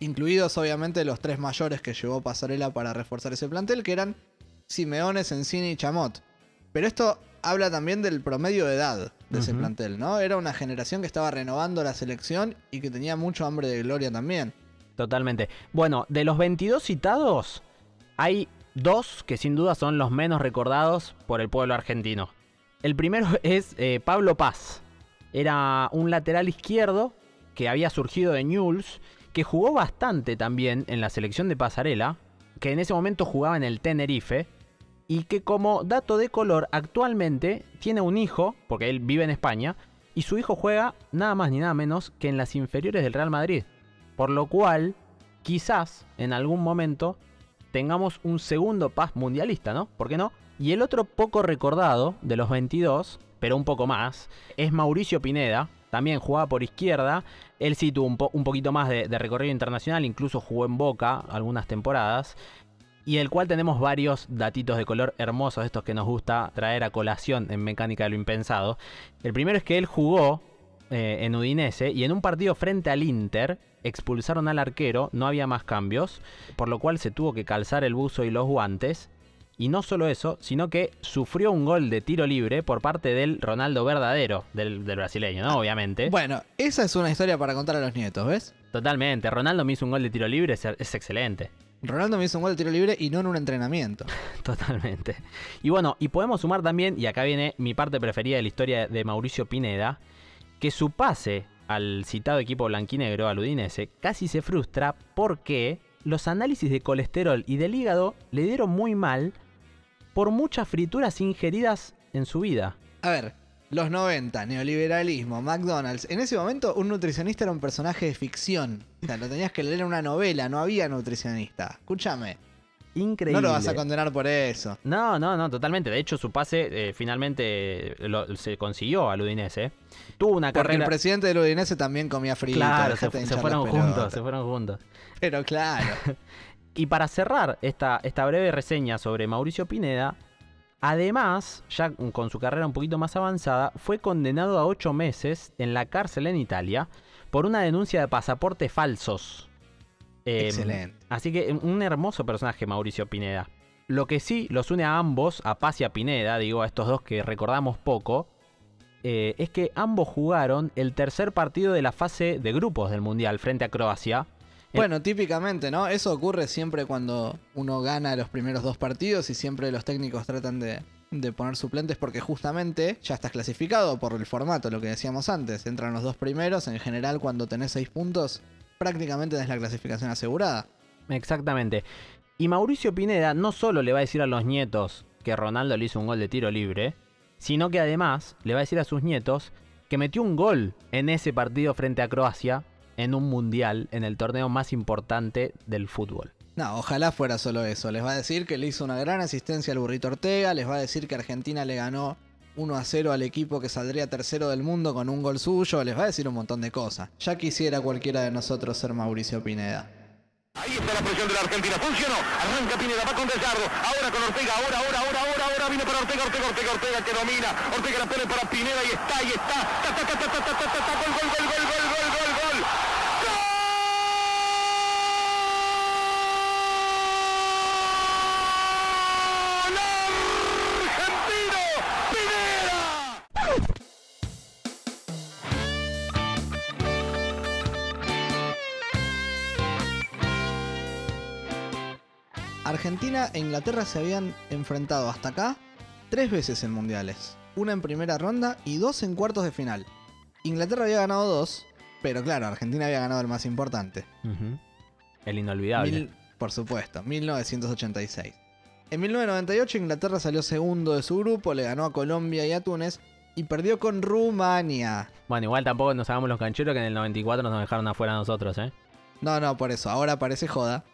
Incluidos obviamente los tres mayores que llevó Pasarela para reforzar ese plantel, que eran Simeone, Sensini y Chamot. Pero esto habla también del promedio de edad de ese plantel, ¿no? Era una generación que estaba renovando la selección y que tenía mucho hambre de gloria también. Totalmente. Bueno, de los 22 citados, hay dos que sin duda son los menos recordados por el pueblo argentino. El primero es eh, Pablo Paz. Era un lateral izquierdo que había surgido de Newell's, que jugó bastante también en la selección de Pasarela, que en ese momento jugaba en el Tenerife, y que como dato de color actualmente tiene un hijo, porque él vive en España, y su hijo juega nada más ni nada menos que en las inferiores del Real Madrid. Por lo cual, quizás en algún momento tengamos un segundo Paz mundialista, ¿no? ¿Por qué no? Y el otro poco recordado de los 22, pero un poco más, es Mauricio Pineda. También jugaba por izquierda. Él sí tuvo un, po- un poquito más de recorrido internacional, incluso jugó en Boca algunas temporadas. Y el cual tenemos varios datitos de color hermosos, estos que nos gusta traer a colación en Mecánica de lo Impensado. El primero es que él jugó eh, en Udinese y en un partido frente al Inter expulsaron al arquero, no había más cambios, por lo cual se tuvo que calzar el buzo y los guantes. Y no solo eso, sino que sufrió un gol de tiro libre por parte del Ronaldo verdadero, del, del brasileño, ¿no? Obviamente. Bueno, esa es una historia para contar a los nietos, ¿ves? Totalmente. Ronaldo me hizo un gol de tiro libre, es, es excelente. Ronaldo me hizo un gol de tiro libre y no en un entrenamiento. Totalmente. Y bueno, y podemos sumar también, y acá viene mi parte preferida de la historia de Mauricio Pineda, que su pase al citado equipo blanquinegro, al Udinese, casi se frustra porque los análisis de colesterol y del hígado le dieron muy mal por muchas frituras ingeridas en su vida. A ver, los 90, neoliberalismo, McDonald's. En ese momento un nutricionista era un personaje de ficción. O sea, lo tenías que leer en una novela, no había nutricionista. Escúchame. Increíble. No lo vas a condenar por eso. No, no, no, totalmente. De hecho, su pase eh, finalmente lo- se consiguió al Udinese. Tuvo una Porque carrera... el presidente del Udinese también comía frito. Claro, se, se fueron juntos, se fueron juntos. Pero claro. Y para cerrar esta, esta breve reseña sobre Mauricio Pineda, además, ya con su carrera un poquito más avanzada, fue condenado a ocho meses en la cárcel en Italia por una denuncia de pasaportes falsos. Eh, Excelente. Así que un hermoso personaje Mauricio Pineda. Lo que sí los une a ambos, a Paz y a Pineda, digo a estos dos que recordamos poco, eh, es que ambos jugaron el tercer partido de la fase de grupos del Mundial frente a Croacia. Bueno, típicamente, ¿no? Eso ocurre siempre cuando uno gana los primeros dos partidos y siempre los técnicos tratan de, de poner suplentes porque justamente ya estás clasificado por el formato, lo que decíamos antes. Entran los dos primeros, en general cuando tenés seis puntos, prácticamente tenés la clasificación asegurada. Exactamente. Y Mauricio Pineda no solo le va a decir a los nietos que Ronaldo le hizo un gol de tiro libre, sino que además le va a decir a sus nietos que metió un gol en ese partido frente a Croacia en un mundial, en el torneo más importante del fútbol. No, ojalá fuera solo eso. Les va a decir que le hizo una gran asistencia al burrito Ortega, les va a decir que Argentina le ganó 1 a 0 al equipo que saldría tercero del mundo con un gol suyo, les va a decir un montón de cosas. Ya quisiera cualquiera de nosotros ser Mauricio Pineda. Ahí está la presión de la Argentina. Funcionó. Arranca Pineda, va con Gallardo. Ahora con Ortega. Ahora, ahora, ahora, ahora, ahora. Viene para Ortega, Ortega, Ortega, Ortega que domina. Ortega la pone para Pineda y está, y está. Ta, ta, ta, ta, ta, ta, ta, ta, ta. Gol, gol, gol, gol, gol, gol, gol, Argentina e Inglaterra se habían enfrentado hasta acá tres veces en mundiales. Una en primera ronda y dos en cuartos de final. Inglaterra había ganado dos, pero claro, Argentina había ganado el más importante. El inolvidable. Mil- por supuesto, 1986. En 1998 Inglaterra salió segundo de su grupo, le ganó a Colombia y a Túnez y perdió con Rumania. Bueno, igual tampoco nos hagamos los cancheros que en el 94 nos dejaron afuera a nosotros, ¿eh? No, no, por eso, ahora parece joda.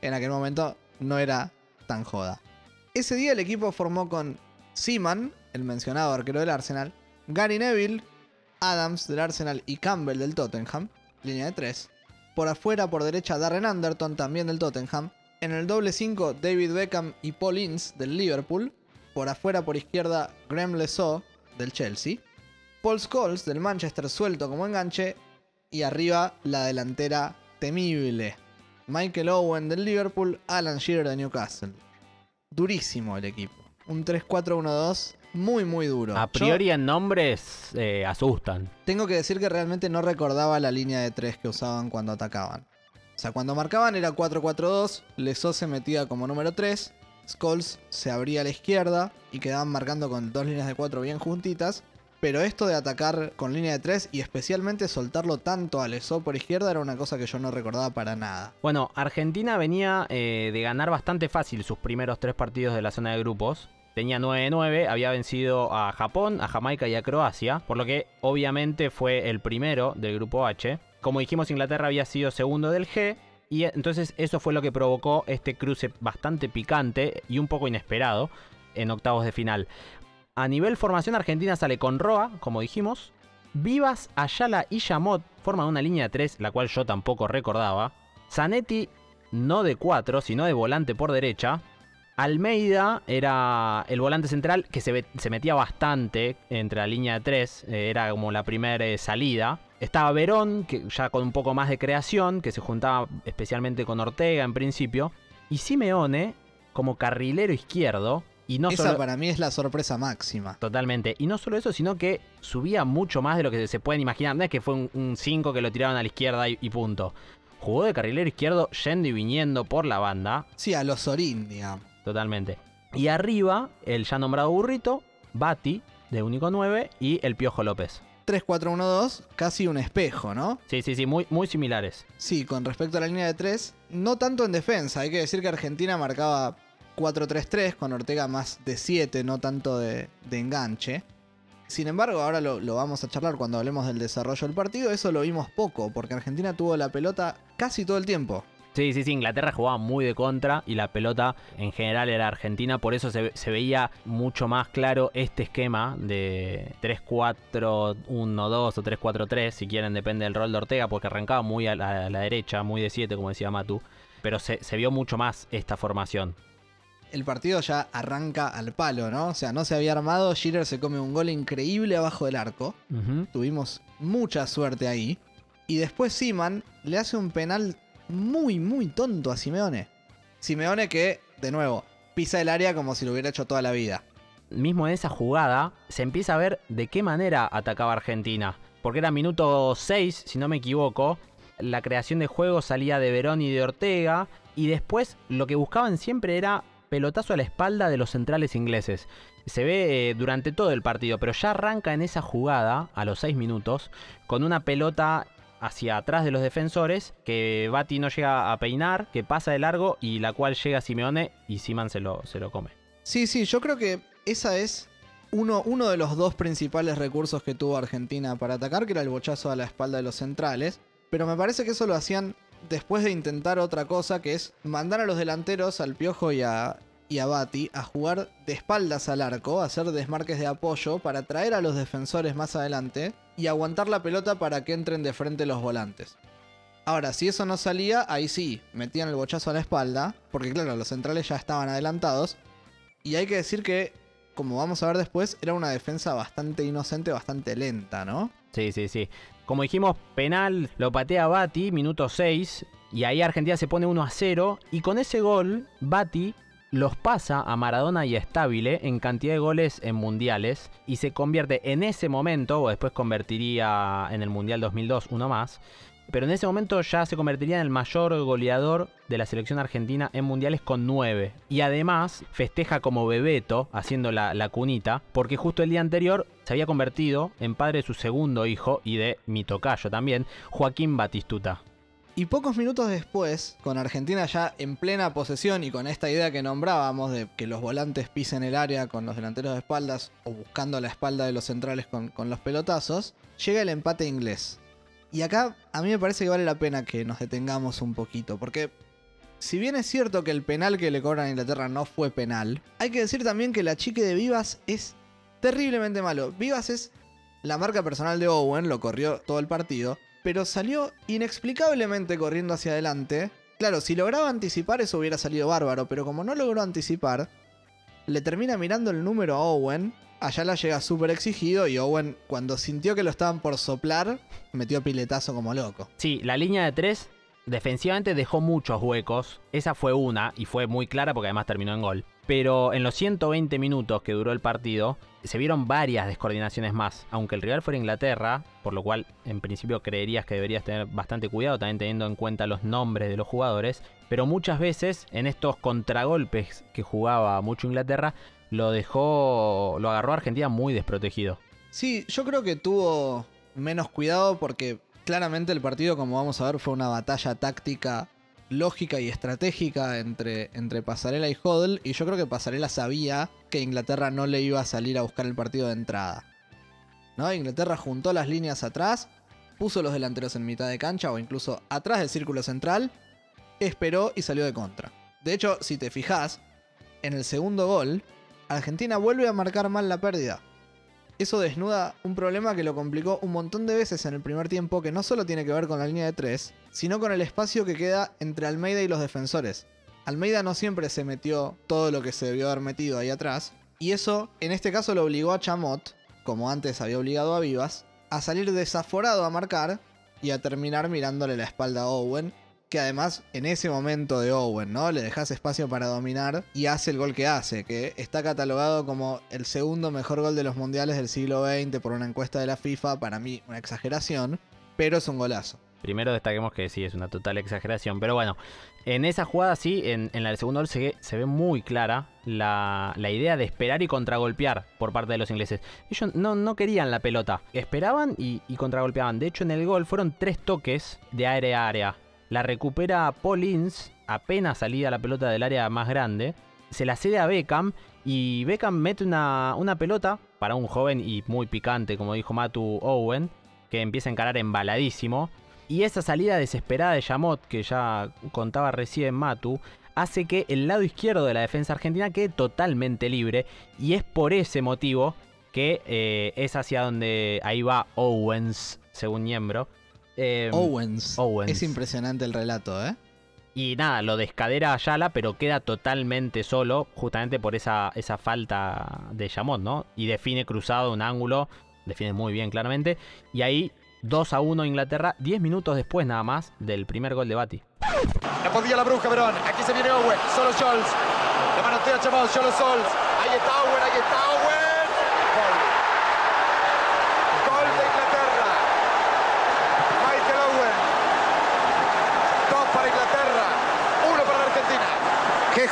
En aquel momento no era tan joda. Ese día el equipo formó con Seaman, el mencionado arquero del Arsenal, Gary Neville, Adams del Arsenal y Campbell del Tottenham, línea de 3. Por afuera, por derecha, Darren Anderton, también del Tottenham. En el doble 5, David Beckham y Paul Ince del Liverpool. Por afuera, por izquierda, Graham Lesaw del Chelsea. Paul Scholes del Manchester suelto como enganche. Y arriba, la delantera temible. Michael Owen del Liverpool, Alan Shearer de Newcastle. Durísimo el equipo. Un 3-4-1-2 muy, muy duro. A Yo priori en nombres eh, asustan. tengo que decir que realmente no recordaba la línea de 3 que usaban cuando atacaban. O sea, cuando marcaban era 4-4-2, Leso se metía como número 3, Scholes se abría a la izquierda y quedaban marcando con dos líneas de 4 bien juntitas. Pero esto de atacar con línea de 3 y especialmente soltarlo tanto a Leso por izquierda era una cosa que yo no recordaba para nada. Bueno, Argentina venía eh, de ganar bastante fácil sus primeros tres partidos de la zona de grupos. Tenía 9-9, había vencido a Japón, a Jamaica y a Croacia, por lo que obviamente fue el primero del grupo H. Como dijimos, Inglaterra había sido segundo del G, y entonces eso fue lo que provocó este cruce bastante picante y un poco inesperado en octavos de final. A nivel formación, Argentina sale con Roa, como dijimos. Vivas, Ayala y Yamot forman una línea de 3, la cual yo tampoco recordaba. Zanetti no de 4, sino de volante por derecha. Almeida era el volante central que se, metía bastante entre la línea de 3, era como la primera salida. Estaba Verón, que ya con un poco más de creación, que se juntaba especialmente con Ortega en principio. Y Simeone como carrilero izquierdo. Y no Esa solo... para mí es la sorpresa máxima. Totalmente. Y no solo eso, sino que subía mucho más de lo que se pueden imaginar. No es que fue un 5 que lo tiraron a la izquierda y, y punto. Jugó de carrilero izquierdo yendo y viniendo por la banda. Sí, a los Sorín, digamos. Totalmente. Y arriba, el ya nombrado burrito, Bati, de único 9, y el Piojo López. 3-4-1-2, casi un espejo, ¿no? Sí, sí, sí, muy, muy similares. Sí, con respecto a la línea de 3, no tanto en defensa. Hay que decir que Argentina marcaba 4-3-3 con Ortega más de 7, no tanto de, enganche. Sin embargo, ahora lo, vamos a charlar cuando hablemos del desarrollo del partido. Eso lo vimos poco, porque Argentina tuvo la pelota casi todo el tiempo. Sí, sí, sí, Inglaterra jugaba muy de contra y la pelota en general era argentina, por eso se, veía mucho más claro este esquema de 3-4-1-2 o 3-4-3, si quieren, depende del rol de Ortega, porque arrancaba muy a la, derecha, muy de 7, como decía Matu, pero se vio mucho más esta formación. El partido ya arranca al palo, ¿no? O sea, no se había armado. Schiller se come un gol increíble abajo del arco. Tuvimos mucha suerte ahí. Y después Siman le hace un penal muy, muy tonto a Simeone. Simeone que, de nuevo, pisa el área como si lo hubiera hecho toda la vida. mismo en esa jugada se empieza a ver de qué manera atacaba Argentina. Porque era minuto 6, si no me equivoco. La creación de juego salía de Verón y de Ortega. Y después lo que buscaban siempre era pelotazo a la espalda de los centrales ingleses. Se ve eh, durante todo el partido, pero ya arranca en esa jugada, a los 6 minutos, con una pelota hacia atrás de los defensores, que Bati no llega a peinar, que pasa de largo y la cual llega Simeone y Siman se lo, se lo come. Sí, sí, yo creo que esa es uno, uno de los dos principales recursos que tuvo Argentina para atacar, que era el bochazo a la espalda de los centrales. Pero me parece que eso lo hacían después de intentar otra cosa, que es mandar a los delanteros, al Piojo y a, y a Bati, a jugar de espaldas al arco, hacer desmarques de apoyo para traer a los defensores más adelante y aguantar la pelota para que entren de frente los volantes. Ahora, si eso no salía, ahí sí, metían el bochazo a la espalda, porque claro, los centrales ya estaban adelantados. Y hay que decir que, como vamos a ver después, era una defensa bastante inocente, bastante lenta, ¿no? Sí, sí, sí. Como dijimos, penal lo patea Bati, minuto 6. Y ahí Argentina se pone 1 a 0. Y con ese gol, Bati los pasa a Maradona y a en cantidad de goles en mundiales. Y se convierte en ese momento, o después convertiría en el Mundial 2002 uno más. Pero en ese momento ya se convertiría en el mayor goleador de la selección argentina en mundiales con 9. Y además festeja como Bebeto, haciendo la, cunita, porque justo el día anterior se había convertido en padre de su segundo hijo y de mi tocayo también, Joaquín Batistuta. Y pocos minutos después, con Argentina ya en plena posesión y con esta idea que nombrábamos de que los volantes pisen el área con los delanteros de espaldas o buscando la espalda de los centrales con los pelotazos, llega el empate inglés. Y acá a mí me parece que vale la pena que nos detengamos un poquito, porque si bien es cierto que el penal que le cobran a Inglaterra no fue penal, hay que decir también que la chique de Vivas es terriblemente malo. Vivas es la marca personal de Owen, lo corrió todo el partido, pero salió inexplicablemente corriendo hacia adelante. Claro, si lograba anticipar eso hubiera salido bárbaro, pero como no logró anticipar, le termina mirando el número a Owen. Ayala llega súper exigido y Owen, cuando sintió que lo estaban por soplar, metió piletazo como loco. Sí, la línea de 3 defensivamente dejó muchos huecos. Esa fue una y fue muy clara porque además terminó en gol. Pero en los 120 minutos que duró el partido, se vieron varias descoordinaciones más. Aunque el rival fuera Inglaterra, por lo cual en principio creerías que deberías tener bastante cuidado, también teniendo en cuenta los nombres de los jugadores. Pero muchas veces en estos contragolpes que jugaba mucho Inglaterra, lo dejó, lo agarró a Argentina muy desprotegido. Sí, yo creo que tuvo menos cuidado porque claramente el partido, como vamos a ver, fue una batalla táctica lógica y estratégica entre, entre Pasarela y Hodl. Y yo creo que Pasarela sabía que Inglaterra no le iba a salir a buscar el partido de entrada. ¿No? Inglaterra juntó las líneas atrás, puso los delanteros en mitad de cancha o incluso atrás del círculo central, esperó y salió de contra. De hecho, si te fijas, en el segundo gol, Argentina vuelve a marcar mal la pérdida. Eso desnuda un problema que lo complicó un montón de veces en el primer tiempo, que no solo tiene que ver con la línea de 3, sino con el espacio que queda entre Almeida y los defensores. Almeida no siempre se metió todo lo que se debió haber metido ahí atrás, y eso en este caso lo obligó a Chamot, como antes había obligado a Vivas, a salir desaforado a marcar y a terminar mirándole la espalda a Owen, que además en ese momento de Owen, ¿no? Le dejas espacio para dominar y hace el gol que hace, que está catalogado como el segundo mejor gol de los mundiales del siglo XX por una encuesta de la FIFA, para mí una exageración, pero es un golazo. Primero destaquemos que sí, es una total exageración, pero bueno, en esa jugada sí, en, en la del segundo gol se, se ve muy clara la, la, idea de esperar y contragolpear por parte de los ingleses. Ellos no, no querían la pelota, esperaban y, y contragolpeaban. De hecho, en el gol fueron tres toques de área a área la recupera Paulins, apenas salida la pelota del área más grande. Se la cede a Beckham y Beckham mete una, una pelota para un joven y muy picante, como dijo Matu Owen, que empieza a encarar embaladísimo. Y esa salida desesperada de Yamot, que ya contaba recién Matu, hace que el lado izquierdo de la defensa argentina quede totalmente libre. Y es por ese motivo que eh, es hacia donde ahí va Owens, según miembro. Eh, Owens. Owens. Es impresionante el relato, ¿eh? Y nada, lo descadera Ayala, pero queda totalmente solo, justamente por esa, esa falta de Yamot, ¿no? Y define cruzado un ángulo, define muy bien claramente. Y ahí 2 a 1 Inglaterra, 10 minutos después nada más del primer gol de Bati. La podía la bruja, Verón. Aquí se viene Owen, solo Scholz. Le manotea Chamot, solo Sols. Ahí está Owen, ahí está Owen.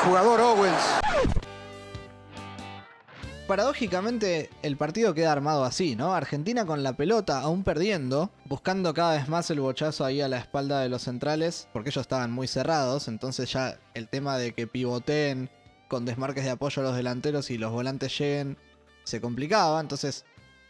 Jugador Owens! Paradójicamente, el partido queda armado así, ¿no? Argentina con la pelota aún perdiendo, buscando cada vez más el bochazo ahí a la espalda de los centrales, porque ellos estaban muy cerrados, entonces ya el tema de que pivoteen con desmarques de apoyo a los delanteros y los volantes lleguen se complicaba, entonces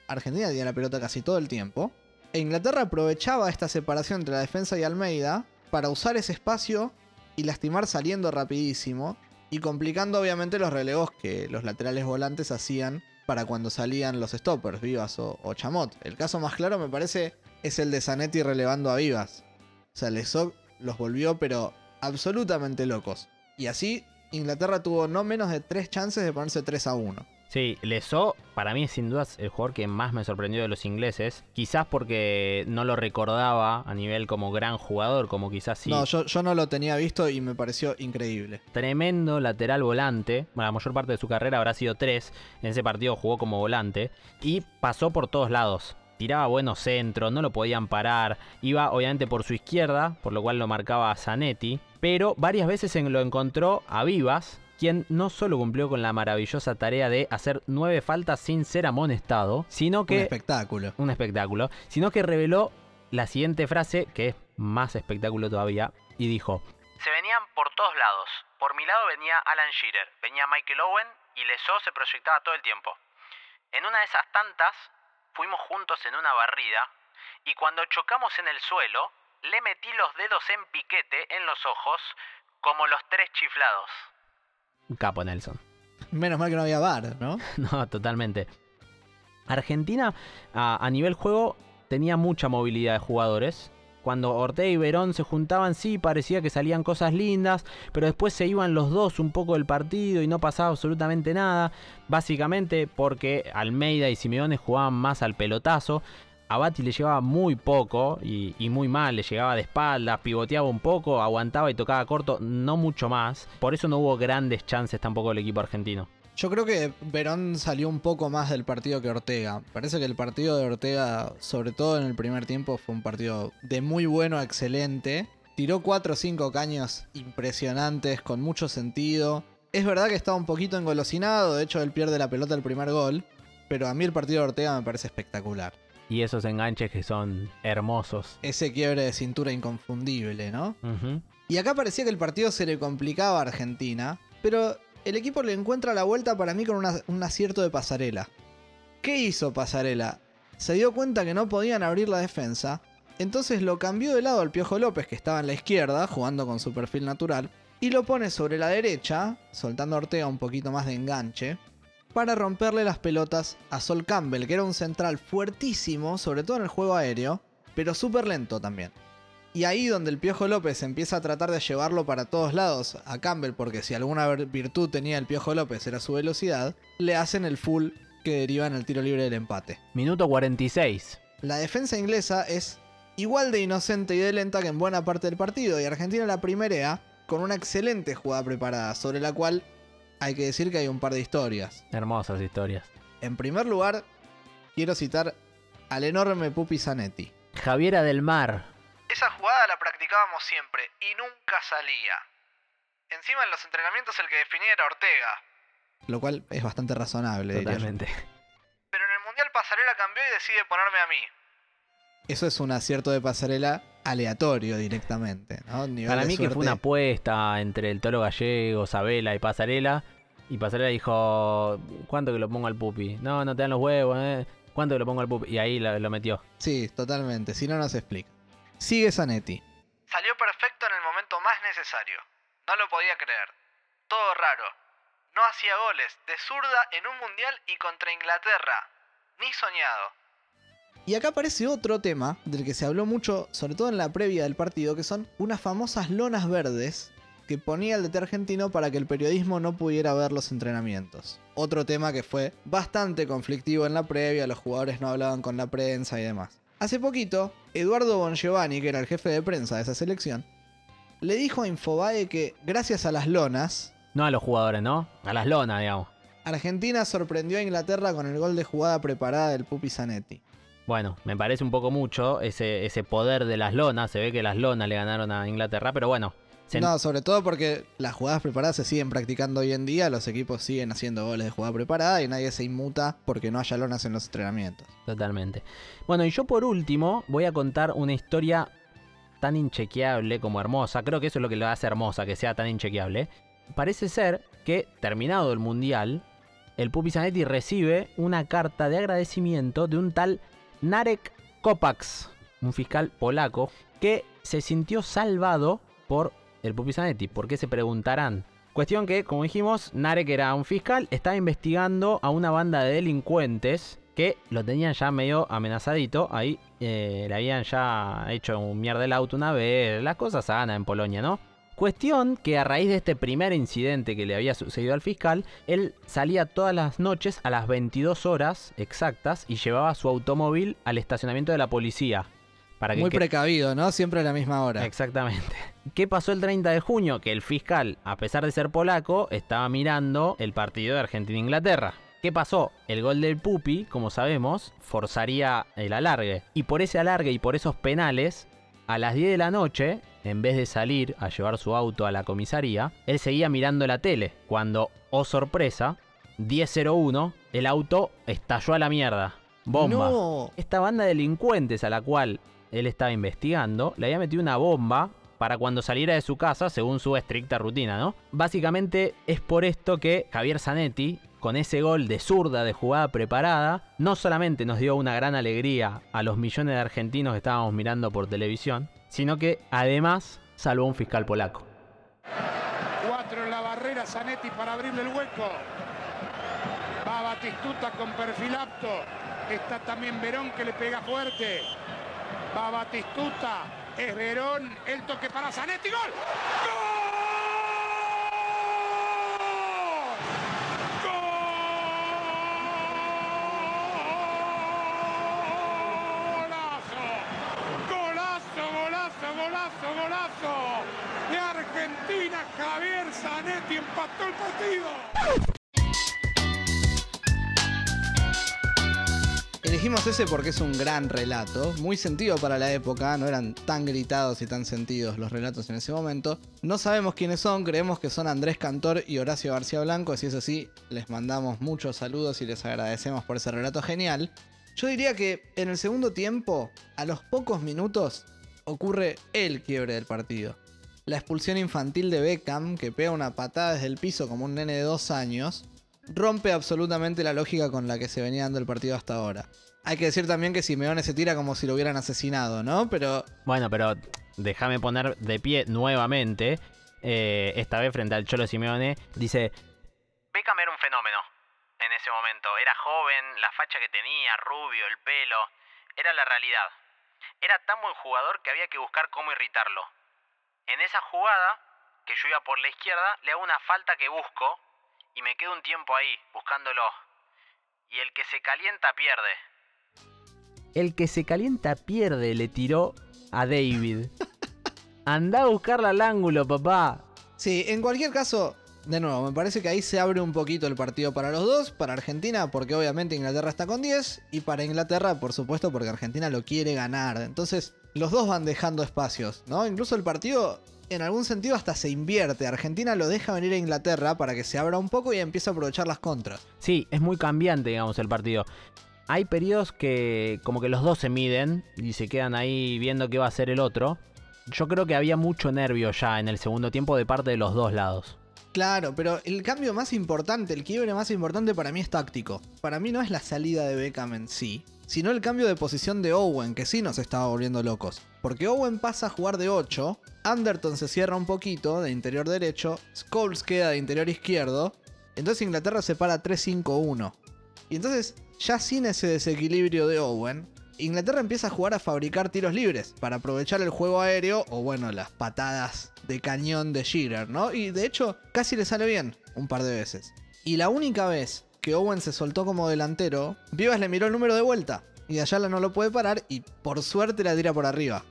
Argentina tenía la pelota casi todo el tiempo. E Inglaterra aprovechaba esta separación entre la defensa y Almeida para usar ese espacio y lastimar saliendo rapidísimo y complicando obviamente los relevos que los laterales volantes hacían para cuando salían los stoppers, Vivas o, Chamot. El caso más claro me parece es el de Zanetti relevando a Vivas. O sea, Lesoc los volvió pero absolutamente locos. Y así Inglaterra tuvo no menos de tres chances de ponerse 3 a 1. Sí, Leso para mí es sin duda el jugador que más me sorprendió de los ingleses. Quizás porque no lo recordaba a nivel como gran jugador, como quizás sí. No, yo, yo no lo tenía visto y me pareció increíble. Tremendo lateral volante. Bueno, la mayor parte de su carrera habrá sido tres. En ese partido jugó como volante. Y pasó por todos lados. Tiraba buenos centros, no lo podían parar. Iba obviamente por su izquierda, por lo cual lo marcaba Zanetti. Pero varias veces lo encontró a Vivas, quien no solo cumplió con la maravillosa tarea de hacer nueve faltas sin ser amonestado, sino que... Un espectáculo. Un espectáculo. Sino que reveló la siguiente frase, que es más espectáculo todavía, y dijo... Se venían por todos lados. Por mi lado venía Alan Shearer, venía Michael Owen y Leso se proyectaba todo el tiempo. En una de esas tantas, fuimos juntos en una barrida y cuando chocamos en el suelo, le metí los dedos en piquete en los ojos como los tres chiflados. Capo Nelson. Menos mal que no había bar, ¿no? no, totalmente. Argentina a, a, nivel juego tenía mucha movilidad de jugadores. Cuando Ortega y Verón se juntaban, sí, parecía que salían cosas lindas, pero después se iban los dos un poco del partido y no pasaba absolutamente nada. Básicamente porque Almeida y Simeone jugaban más al pelotazo. Abati le llevaba muy poco y, y muy mal, le llegaba de espaldas, pivoteaba un poco, aguantaba y tocaba corto, no mucho más. Por eso no hubo grandes chances tampoco del equipo argentino. Yo creo que Verón salió un poco más del partido que Ortega. Parece que el partido de Ortega, sobre todo en el primer tiempo, fue un partido de muy bueno a excelente. Tiró 4 o 5 caños impresionantes, con mucho sentido. Es verdad que estaba un poquito engolosinado, de hecho él pierde la pelota el primer gol, pero a mí el partido de Ortega me parece espectacular. Y esos enganches que son hermosos. Ese quiebre de cintura inconfundible, ¿no? Y acá parecía que el partido se le complicaba a Argentina, pero el equipo le encuentra la vuelta para mí con una- un acierto de pasarela. ¿Qué hizo pasarela? Se dio cuenta que no podían abrir la defensa, entonces lo cambió de lado al Piojo López, que estaba en la izquierda, jugando con su perfil natural, y lo pone sobre la derecha, soltando a Ortega un poquito más de enganche, para romperle las pelotas a Sol Campbell, que era un central fuertísimo, sobre todo en el juego aéreo, pero súper lento también. Y ahí donde el Piojo López empieza a tratar de llevarlo para todos lados a Campbell, porque si alguna vir- virtud tenía el Piojo López era su velocidad, le hacen el full que deriva en el tiro libre del empate. Minuto 46. La defensa inglesa es igual de inocente y de lenta que en buena parte del partido, y Argentina la primerea con una excelente jugada preparada, sobre la cual hay que decir que hay un par de historias. Hermosas historias. En primer lugar, quiero citar al enorme Pupi Zanetti. Javiera del Mar. Esa jugada la practicábamos siempre y nunca salía. Encima en los entrenamientos el que definía era Ortega. Lo cual es bastante razonable. diría. Totalmente. Pero en el Mundial Pasarela cambió y decide ponerme a mí. Eso es un acierto de pasarela aleatorio directamente. ¿no? Nivel Para mí que fue una apuesta entre el Toro Gallego, Sabela y Pasarela. Y Pasarela dijo, ¿cuánto que lo pongo al pupi? No, no te dan los huevos, ¿eh? ¿Cuánto que lo pongo al pupi? Y ahí lo, lo metió. Sí, totalmente. Si no, no se explica. Sigue Zanetti. Salió perfecto en el momento más necesario. No lo podía creer. Todo raro. No hacía goles de zurda en un Mundial y contra Inglaterra. Ni soñado. Y acá aparece otro tema del que se habló mucho, sobre todo en la previa del partido, que son unas famosas lonas verdes que ponía el DT argentino para que el periodismo no pudiera ver los entrenamientos. Otro tema que fue bastante conflictivo en la previa, los jugadores no hablaban con la prensa y demás. Hace poquito, Eduardo Bongiovanni, que era el jefe de prensa de esa selección, le dijo a Infobae que gracias a las lonas, No a los jugadores, ¿no? A las lonas, digamos. Argentina sorprendió a Inglaterra con el gol de jugada preparada del Pupi Zanetti. Bueno, me parece un poco mucho ese, ese poder de las lonas. Se ve que las lonas le ganaron a Inglaterra, pero bueno. se- No, sobre todo porque las jugadas preparadas se siguen practicando hoy en día, los equipos siguen haciendo goles de jugada preparada y nadie se inmuta porque no haya lonas en los entrenamientos. Totalmente. Bueno, y yo por último voy a contar una historia tan inchequeable como hermosa. Creo que eso es lo que lo hace hermosa, que sea tan inchequeable. Parece ser que, terminado el Mundial, el Pupi Zanetti recibe una carta de agradecimiento de un tal Narek Kopax, un fiscal polaco, que se sintió salvado por el Pupi Zanetti. ¿Por qué se preguntarán? Cuestión que, como dijimos, Narek era un fiscal, estaba investigando a una banda de delincuentes que lo tenían ya medio amenazadito. Ahí eh, le habían ya hecho un mierda el auto una vez. Las cosas sanas en Polonia, ¿no? Cuestión que a raíz de este primer incidente que le había sucedido al fiscal, él salía todas las noches a las 22 horas exactas y llevaba su automóvil al estacionamiento de la policía. Para que Muy que- precavido, ¿no? Siempre a la misma hora. Exactamente. ¿Qué pasó el 30 de junio? Que el fiscal, a pesar de ser polaco, estaba mirando el partido de Argentina-Inglaterra. ¿Qué pasó? El gol del Pupi, como sabemos, forzaría el alargue. Y por ese alargue y por esos penales, a las 10 de la noche, en vez de salir a llevar su auto a la comisaría, él seguía mirando la tele. Cuando, oh sorpresa, 10.01, el auto estalló a la mierda. Bomba. No. Esta banda de delincuentes a la cual él estaba investigando le había metido una bomba para cuando saliera de su casa según su estricta rutina, ¿no? Básicamente es por esto que Javier Zanetti, con ese gol de zurda de jugada preparada, no solamente nos dio una gran alegría a los millones de argentinos que estábamos mirando por televisión, sino que además salvó a un fiscal polaco. Cuatro en la barrera, Zanetti para abrirle el hueco. Va Batistuta con perfil apto. Está también Verón que le pega fuerte. Va Batistuta. Es Verón el toque para Zanetti, ¡gol! ¡Gol! golazo, golazo de Argentina. Javier Zanetti empató el partido. Elegimos ese porque es un gran relato, muy sentido para la época, no eran tan gritados y tan sentidos los relatos en ese momento. No sabemos quiénes son, creemos que son Andrés Cantor y Horacio García Blanco, si es así, les mandamos muchos saludos y les agradecemos por ese relato genial. Yo diría que en el segundo tiempo, a los pocos minutos, ocurre el quiebre del partido. La expulsión infantil de Beckham, que pega una patada desde el piso como un nene de dos años, rompe absolutamente la lógica con la que se venía dando el partido hasta ahora. Hay que decir también que Simeone se tira como si lo hubieran asesinado, ¿no? Pero. Bueno, pero déjame poner de pie nuevamente. eh, esta vez frente al Cholo Simeone. Dice. Beckham era un fenómeno en ese momento. Era joven, la facha que tenía, rubio, el pelo. Era la realidad. Era tan buen jugador que había que buscar cómo irritarlo. En esa jugada, que yo iba por la izquierda, le hago una falta que busco y me quedo un tiempo ahí, buscándolo. Y el que se calienta pierde. El que se calienta pierde, le tiró a David. Anda a buscarla al ángulo, papá. Sí, en cualquier caso, de nuevo, me parece que ahí se abre un poquito el partido para los dos, para Argentina, porque obviamente Inglaterra está con 10, y para Inglaterra, por supuesto, porque Argentina lo quiere ganar. Entonces, los dos van dejando espacios, ¿no? Incluso el partido, en algún sentido, hasta se invierte. Argentina lo deja venir a Inglaterra para que se abra un poco y empiece a aprovechar las contras. Sí, es muy cambiante, digamos, el partido. Hay periodos que como que los dos se miden y se quedan ahí viendo qué va a hacer el otro. Yo creo que había mucho nervio ya en el segundo tiempo de parte de los dos lados. Claro, pero el cambio más importante, el quiebre más importante para mí es táctico. Para mí no es la salida de Beckham en sí, sino el cambio de posición de Owen, que sí nos estaba volviendo locos. Porque Owen pasa a jugar de 8, Anderton se cierra un poquito de interior derecho, Scholes queda de interior izquierdo, entonces Inglaterra se para 3-5-1. Y entonces, ya sin ese desequilibrio de Owen, Inglaterra empieza a jugar a fabricar tiros libres para aprovechar el juego aéreo o bueno, las patadas de cañón de Shearer, ¿no? Y de hecho, casi le sale bien un par de veces. Y la única vez que Owen se soltó como delantero, Vivas le miró el número de vuelta y Ayala no lo puede parar y por suerte la tira por arriba.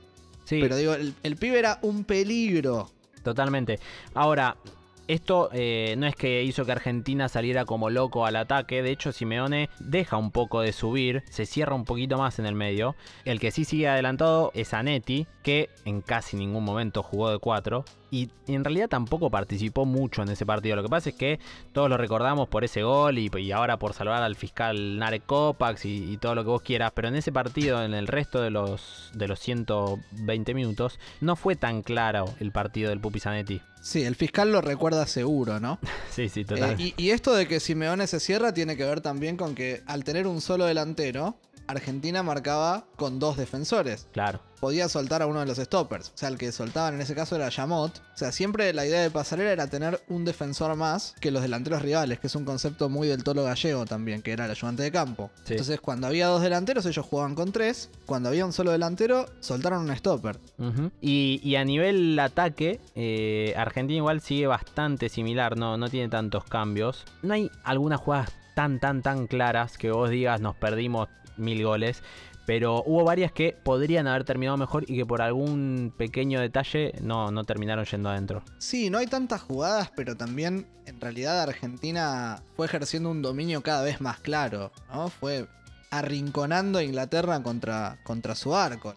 Sí. Pero digo, el, el pibe era un peligro. Totalmente. Ahora, esto eh, no es que hizo que Argentina saliera como loco al ataque, de hecho Simeone deja un poco de subir, se cierra un poquito más en el medio. El que sí sigue adelantado es Anetti, que en casi ningún momento jugó de 4 y en realidad tampoco participó mucho en ese partido. Lo que pasa es que todos lo recordamos por ese gol y, ahora por salvar al fiscal Narek Kopax y, y, todo lo que vos quieras, pero en ese partido, en el resto de los, de los 120 minutos, no fue tan claro el partido del Pupi Zanetti. Sí, el fiscal lo recuerda seguro, ¿no? sí, sí, total. Eh, y, y, esto de que Simeone se cierra tiene que ver también con que al tener un solo delantero, Argentina marcaba con dos defensores. Claro. Podía soltar a uno de los stoppers. O sea, el que soltaban en ese caso era Yamot. O sea, siempre la idea de pasarela era tener un defensor más que los delanteros rivales, que es un concepto muy del tolo gallego también, que era el ayudante de campo. Sí. Entonces, cuando había dos delanteros, ellos jugaban con tres. Cuando había un solo delantero, soltaron un stopper. Uh -huh. y, y, a nivel ataque, eh, Argentina igual sigue bastante similar, no, no tiene tantos cambios. No hay algunas jugadas tan, tan, tan claras que vos digas nos perdimos mil goles. Pero hubo varias que podrían haber terminado mejor y que por algún pequeño detalle no, no terminaron yendo adentro. Sí, no hay tantas jugadas, pero también en realidad Argentina fue ejerciendo un dominio cada vez más claro, ¿no? Fue arrinconando a Inglaterra contra, contra su arco.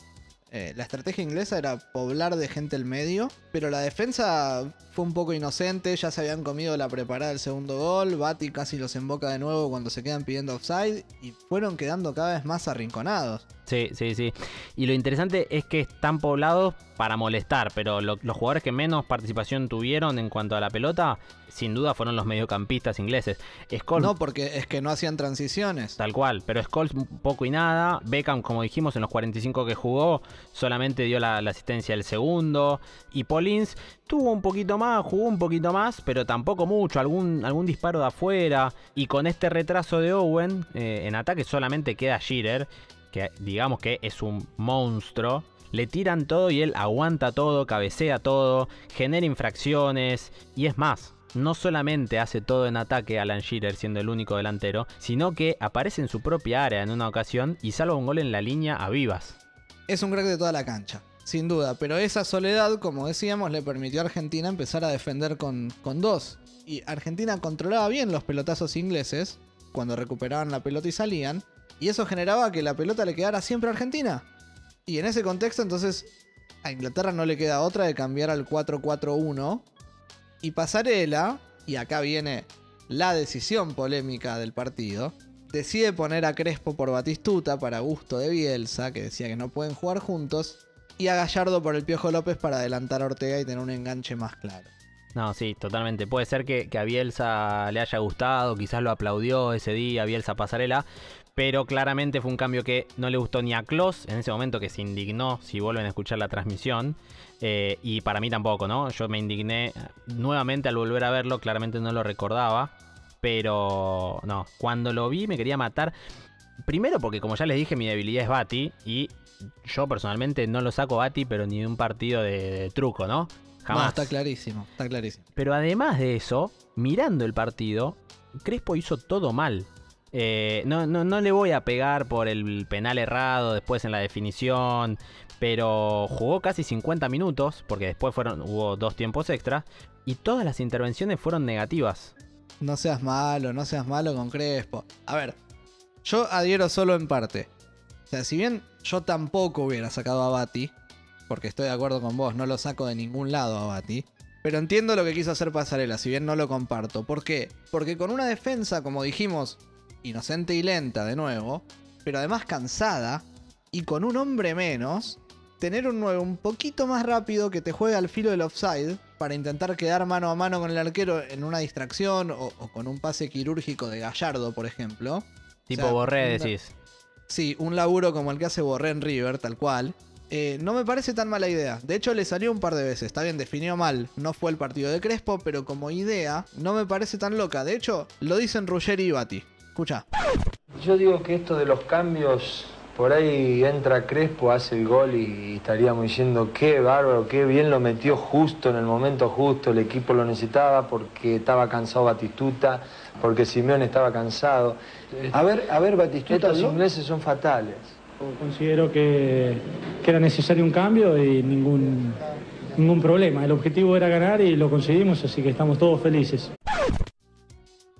Eh, la estrategia inglesa era poblar de gente el medio, pero la defensa fue un poco inocente, ya se habían comido la preparada del segundo gol, Bati casi los emboca de nuevo cuando se quedan pidiendo offside y fueron quedando cada vez más arrinconados. Sí, sí, sí. Y lo interesante es que están poblados para molestar, pero lo, los jugadores que menos participación tuvieron en cuanto a la pelota, sin duda fueron los mediocampistas ingleses. Scholes, no, porque es que no hacían transiciones. Tal cual, pero Scholes poco y nada. Beckham, como dijimos, en los 45 que jugó, solamente dio la, la asistencia del segundo. Y Paulins tuvo un poquito más, jugó un poquito más, pero tampoco mucho. Algún, algún disparo de afuera. Y con este retraso de Owen, eh, en ataque solamente queda Shearer que digamos que es un monstruo, le tiran todo y él aguanta todo, cabecea todo, genera infracciones y es más. No solamente hace todo en ataque Alan Shearer siendo el único delantero, sino que aparece en su propia área en una ocasión y salva un gol en la línea a vivas. Es un crack de toda la cancha. Sin duda, pero esa soledad, como decíamos, le permitió a Argentina empezar a defender con, con dos. Y Argentina controlaba bien los pelotazos ingleses cuando recuperaban la pelota y salían. Y eso generaba que la pelota le quedara siempre a Argentina. Y en ese contexto, entonces, a Inglaterra no le queda otra de cambiar al 4-4-1. Y Pasarela, y acá viene la decisión polémica del partido, decide poner a Crespo por Batistuta para gusto de Bielsa, que decía que no pueden jugar juntos, y a Gallardo por el Piojo López para adelantar a Ortega y tener un enganche más claro. No, sí, totalmente. Puede ser que, que a Bielsa le haya gustado, quizás lo aplaudió ese día, Bielsa Pasarela, pero claramente fue un cambio que no le gustó ni a Klos en ese momento que se indignó si vuelven a escuchar la transmisión. eh, y para mí tampoco, ¿no? Yo me indigné nuevamente al volver a verlo, claramente no lo recordaba. Pero no, cuando lo vi me quería matar. Primero porque como ya les dije, mi debilidad es Bati. Y yo personalmente no lo saco Bati, pero ni de un partido de, de truco, ¿no? No, Jamás. está clarísimo, está clarísimo. Pero además de eso, mirando el partido, Crespo hizo todo mal. Eh, no, no, no le voy a pegar por el penal errado después en la definición, pero jugó casi 50 minutos, porque después fueron, hubo dos tiempos extra, y todas las intervenciones fueron negativas. No seas malo, no seas malo con Crespo. A ver, yo adhiero solo en parte. O sea, si bien yo tampoco hubiera sacado a Bati, porque estoy de acuerdo con vos, no lo saco de ningún lado a Bati. Pero entiendo lo que quiso hacer Pasarela, si bien no lo comparto. ¿Por qué? Porque con una defensa, como dijimos, inocente y lenta de nuevo, pero además cansada, y con un hombre menos, tener un 9 un poquito más rápido que te juegue al filo del offside para intentar quedar mano a mano con el arquero en una distracción o, o con un pase quirúrgico de Gallardo, por ejemplo. Tipo O sea, Borré, una- decís. Sí, un laburo como el que hace Borré en River, tal cual. Eh, no me parece tan mala idea. De hecho, le salió un par de veces. Está bien, definió mal. No fue el partido de Crespo, pero como idea, no me parece tan loca. De hecho, lo dicen Ruggeri y Bati. Escucha. Yo digo que esto de los cambios, por ahí entra Crespo, hace el gol y estaríamos diciendo qué bárbaro, qué bien lo metió justo en el momento justo, el equipo lo necesitaba porque estaba cansado Batistuta, porque Simeone estaba cansado. A ver, a ver, Batistuta, Estos ¿no? ingleses son fatales. Considero que, que era necesario un cambio y ningún, ningún problema. El objetivo era ganar y lo conseguimos, así que estamos todos felices.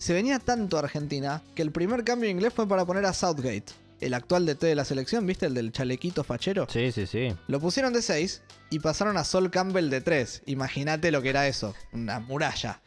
Se venía tanto a Argentina que el primer cambio inglés fue para poner a Southgate, el actual DT de la selección, ¿viste? El del chalequito fachero. Sí, sí, sí. Lo pusieron de 6 y pasaron a Sol Campbell de 3. Imagínate lo que era eso, una muralla.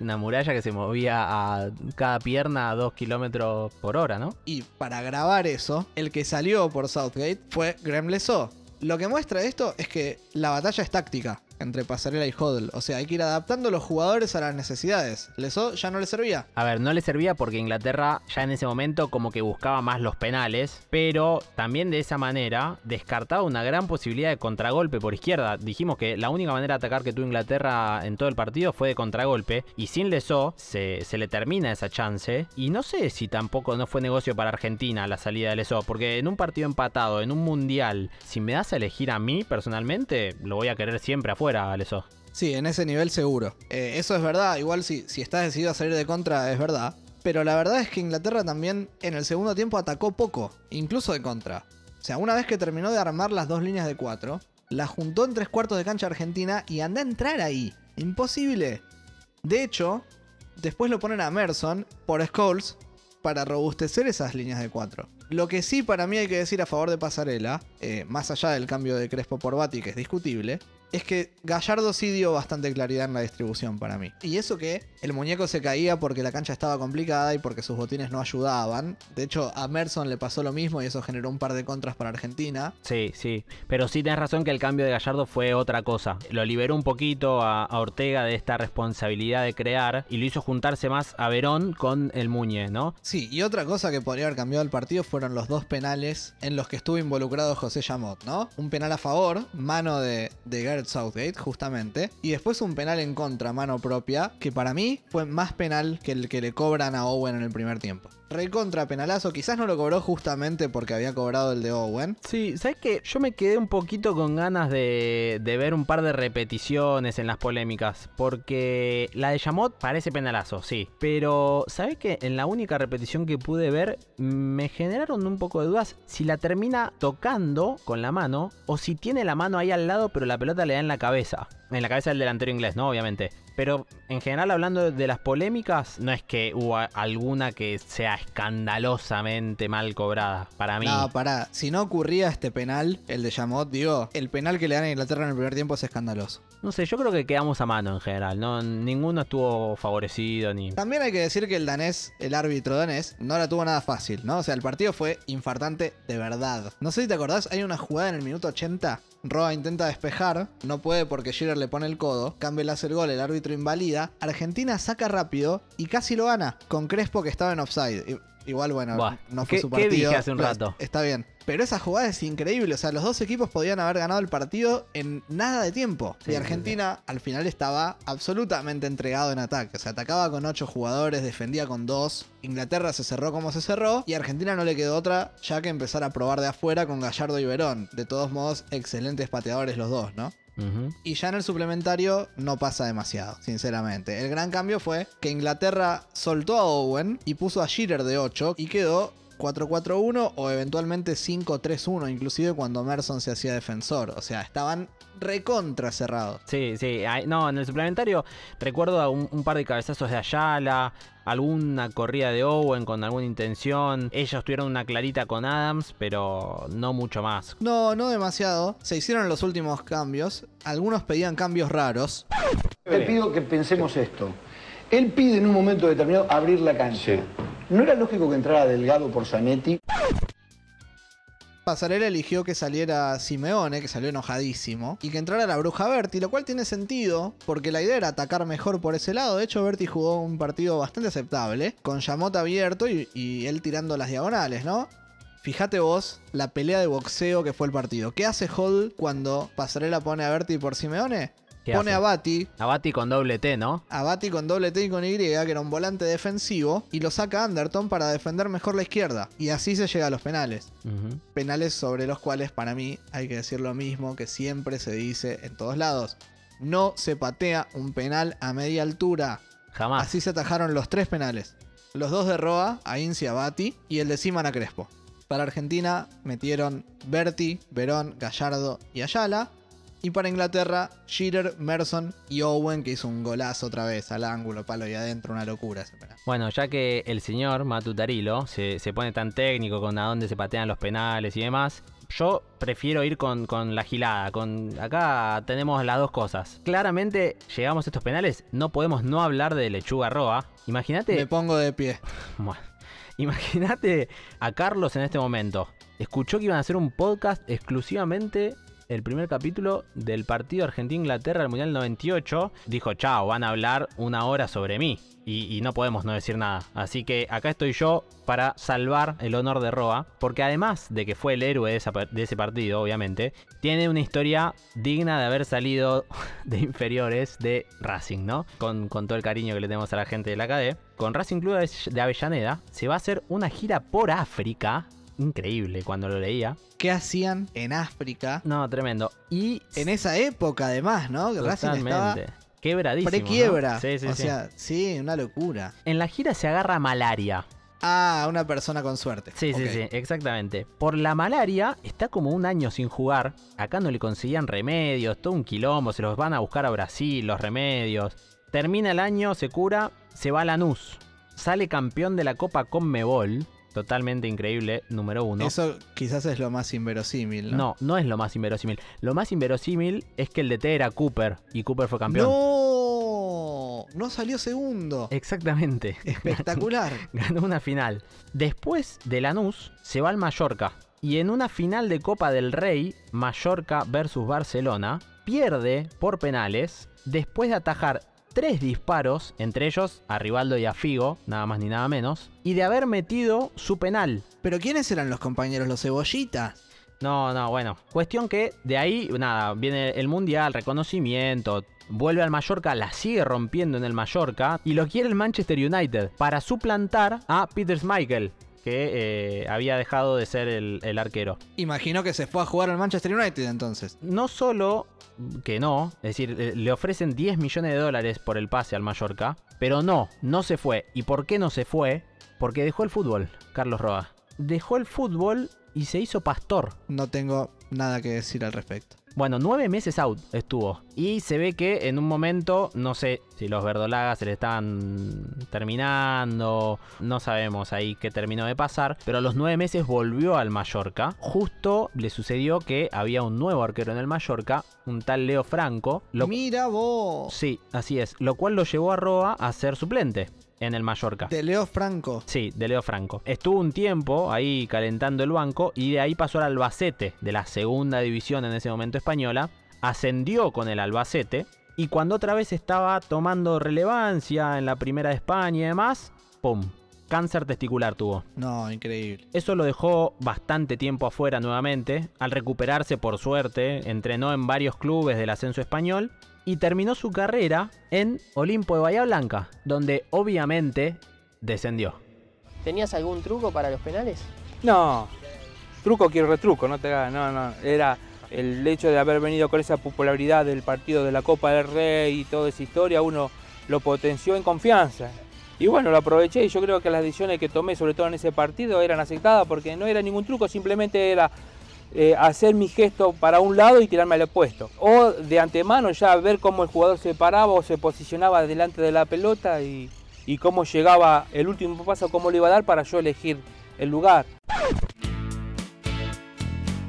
Una muralla que se movía a cada pierna a 2 kilómetros por hora, ¿no? Y para grabar eso, el que salió por Southgate fue Graham Leso. Lo que muestra esto es que la batalla es táctica entre Pasarela y Hodl. O sea, hay que ir adaptando los jugadores a las necesidades. Leso ya no le servía. A ver, no le servía porque Inglaterra ya en ese momento como que buscaba más los penales, pero también de esa manera descartaba una gran posibilidad de contragolpe por izquierda. Dijimos que la única manera de atacar que tuvo Inglaterra en todo el partido fue de contragolpe, y sin Leso se, se le termina esa chance, y no sé si tampoco no fue negocio para Argentina la salida de Leso, porque en un partido empatado, en un mundial, si me das a elegir a mí personalmente, lo voy a querer siempre afuera, Sí, en ese nivel seguro. Eh, eso es verdad. Igual si, si estás decidido a salir de contra, es verdad. Pero la verdad es que Inglaterra también en el segundo tiempo atacó poco, incluso de contra. O sea, una vez que terminó de armar las dos líneas de cuatro, la juntó en tres cuartos de cancha Argentina y anda a entrar ahí. Imposible. De hecho, después lo ponen a Merson por Scholes para robustecer esas líneas de cuatro. Lo que sí para mí hay que decir a favor de Pasarela, eh, más allá del cambio de Crespo por Bati, que es discutible, es que Gallardo sí dio bastante claridad en la distribución para mí. Y eso que el muñeco se caía porque la cancha estaba complicada y porque sus botines no ayudaban. De hecho, a Merson le pasó lo mismo y eso generó un par de contras para Argentina. Sí, sí. Pero sí tenés razón que el cambio de Gallardo fue otra cosa. Lo liberó un poquito a, a Ortega de esta responsabilidad de crear y lo hizo juntarse más a Verón con el Muñe, ¿no? Sí, y otra cosa que podría haber cambiado el partido fueron los dos penales en los que estuvo involucrado José Yamot, ¿no? Un penal a favor, mano de, de Southgate, justamente, y después un penal en contra, mano propia, que para mí fue más penal que el que le cobran a Owen en el primer tiempo. Recontra penalazo. Quizás no lo cobró justamente porque había cobrado el de Owen. Sí, ¿sabes qué? Yo me quedé un poquito con ganas de, de ver un par de repeticiones en las polémicas. Porque la de Yamot parece penalazo, sí. Pero, ¿sabes qué? En la única repetición que pude ver, me generaron un poco de dudas si la termina tocando con la mano o si tiene la mano ahí al lado, pero la pelota le da en la cabeza. En la cabeza del delantero inglés, ¿no? Obviamente. Pero en general, hablando de las polémicas, no es que hubo alguna que sea escandalosamente mal cobrada. Para mí. No, pará. Si no ocurría este penal, el de Yamot, digo, el penal que le dan a Inglaterra en el primer tiempo es escandaloso. No sé, yo creo que quedamos a mano en general. No, ninguno estuvo favorecido ni. También hay que decir que el danés, el árbitro danés, no la tuvo nada fácil, ¿no? O sea, el partido fue infartante de verdad. No sé si te acordás, hay una jugada en el minuto 80 Roa intenta despejar, no puede porque Shearer le pone el codo, Campbell hace el gol, el árbitro invalida, Argentina saca rápido y casi lo gana, con Crespo que estaba en offside. Igual, bueno, Buah, no fue ¿qué- su qué partido. dije hace un rato? Está bien. Pero esa jugada es increíble. O sea, los dos equipos podían haber ganado el partido en nada de tiempo. Sí, y sí, Argentina al final estaba absolutamente entregado en ataque. O sea, atacaba con ocho jugadores, defendía con dos. Inglaterra se cerró como se cerró. Y a Argentina no le quedó otra ya que empezar a probar de afuera con Gallardo y Verón. De todos modos, excelentes pateadores los dos, ¿no? Ujú. Y ya en el suplementario no pasa demasiado, sinceramente. El gran cambio fue que Inglaterra soltó a Owen y puso a Shearer de 8 y quedó 4-4-1 o eventualmente 5-3-1, inclusive cuando Merson se hacía defensor. O sea, estaban recontra cerrados. Sí, sí. No, en el suplementario recuerdo a un, un par de cabezazos de Ayala, alguna corrida de Owen con alguna intención. Ellos tuvieron una clarita con Adams, pero no mucho más. No, no demasiado. Se hicieron los últimos cambios. Algunos pedían cambios raros. Te pido que pensemos esto. Él pide en un momento determinado abrir la cancha. ¿No era lógico que entrara Delgado por Zanetti? Pasarela eligió que saliera Simeone, que salió enojadísimo, y que entrara la bruja Berti, lo cual tiene sentido, porque la idea era atacar mejor por ese lado. De hecho, Berti jugó un partido bastante aceptable, con Yamot abierto y, y él tirando las diagonales, ¿no? Fíjate vos la pelea de boxeo que fue el partido. ¿Qué hace Hall cuando Pasarela pone a Berti por Simeone? ¿Qué Pone hace? a Bati, Abati con doble T, ¿no? a Bati con doble T y con Y, que era un volante defensivo, y lo saca Anderton para defender mejor la izquierda. Y así se llega a los penales penales sobre los cuales para mí hay que decir lo mismo que siempre se dice en todos lados. No se patea un penal a media altura. Jamás. Así se atajaron los tres penales. Los dos de Roa, a Inci Abati y el de Siman a Crespo. Para Argentina metieron Berti, Verón, Gallardo y Ayala. Y para Inglaterra, Shearer, Merson y Owen, que hizo un golazo otra vez al ángulo, palo y adentro, una locura. Bueno, ya que el señor Matutarilo se, se pone tan técnico con a dónde se patean los penales y demás, yo prefiero ir con, con la gilada. Con, acá tenemos las dos cosas. Claramente llegamos a estos penales, no podemos no hablar de Lechuga Roa. Imagínate. Me pongo de pie. Bueno, imagínate a Carlos en este momento. Escuchó que iban a hacer un podcast exclusivamente el primer capítulo del partido Argentina-Inglaterra del Mundial 98. Dijo, chao, van a hablar una hora sobre mí. Y, no podemos no decir nada. Así que acá estoy yo para salvar el honor de Roa. Porque además de que fue el héroe de, ese partido, obviamente, tiene una historia digna de haber salido de inferiores de Racing, ¿no? Con, con todo el cariño que le tenemos a la gente de la KD. Con Racing Club de Avellaneda se va a hacer una gira por África. Increíble cuando lo leía. ¿Qué hacían en África? No, tremendo. Y En esa época, además, ¿no? Que Racing estaba Totalmente. Quebradísimo. prequiebra. ¿no? Sí, sí, o sí. sea, sí, una locura. En la gira se agarra malaria. Ah, una persona con suerte. Sí, sí, sí, exactamente. Por la malaria está como un año sin jugar. Acá no le conseguían remedios, todo un quilombo, se los van a buscar a Brasil, los remedios. Termina el año, se cura, se va a Lanús. Sale campeón de la Copa Conmebol. Totalmente increíble, número uno. Eso quizás es lo más inverosímil, ¿no? No, no es lo más inverosímil. Lo más inverosímil es que el DT era Cooper y Cooper fue campeón. ¡No! No salió segundo. Exactamente. Espectacular. Ganó una final. Después de Lanús, se va al Mallorca. Y en una final de Copa del Rey, Mallorca versus Barcelona, pierde por penales después de atajar tres disparos, entre ellos a Rivaldo y a Figo, nada más ni nada menos, y de haber metido su penal. ¿Pero quiénes eran los compañeros? ¿Los cebollitas? No, no, bueno. Cuestión que de ahí, nada, viene el mundial, reconocimiento, vuelve al Mallorca, la sigue rompiendo en el Mallorca y lo quiere el Manchester United para suplantar a Peter Schmeichel, que eh, había dejado de ser el, el arquero. Imagino que se fue a jugar al Manchester United entonces. No solo que no, es decir, eh, le ofrecen 10 millones de dólares por el pase al Mallorca, pero no, no se fue. ¿Y por qué no se fue? Porque dejó el fútbol, Carlos Roa. Dejó el fútbol y se hizo pastor. No tengo nada que decir al respecto. Bueno, nueve meses out estuvo. Y se ve que en un momento, no sé si los verdolagas se le estaban terminando, no sabemos ahí qué terminó de pasar, pero a los nueve meses volvió al Mallorca. Justo le sucedió que había un nuevo arquero en el Mallorca, un tal Leo Franco. Lo... Mira vos. Sí, así es. Lo cual lo llevó a Roa a ser suplente en el Mallorca. De Leo Franco. Sí, de Leo Franco. Estuvo un tiempo ahí calentando el banco y de ahí pasó al Albacete, de la segunda división en ese momento española. Ascendió con el Albacete y cuando otra vez estaba tomando relevancia en la primera de España y demás, ¡pum! Cáncer testicular tuvo. No, increíble. Eso lo dejó bastante tiempo afuera nuevamente. Al recuperarse, por suerte, entrenó en varios clubes del ascenso español y terminó su carrera en Olimpo de Bahía Blanca, donde obviamente descendió. ¿Tenías algún truco para los penales? No, truco quiero retruco, no te hagas, no, no, era el hecho de haber venido con esa popularidad del partido de la Copa del Rey y toda esa historia, uno lo potenció en confianza. Y bueno, lo aproveché y yo creo que las decisiones que tomé, sobre todo en ese partido, eran aceptadas porque no era ningún truco, simplemente era eh, hacer mi gesto para un lado y tirarme al opuesto. O de antemano ya ver cómo el jugador se paraba o se posicionaba delante de la pelota y, y cómo llegaba el último paso, cómo le iba a dar para yo elegir el lugar.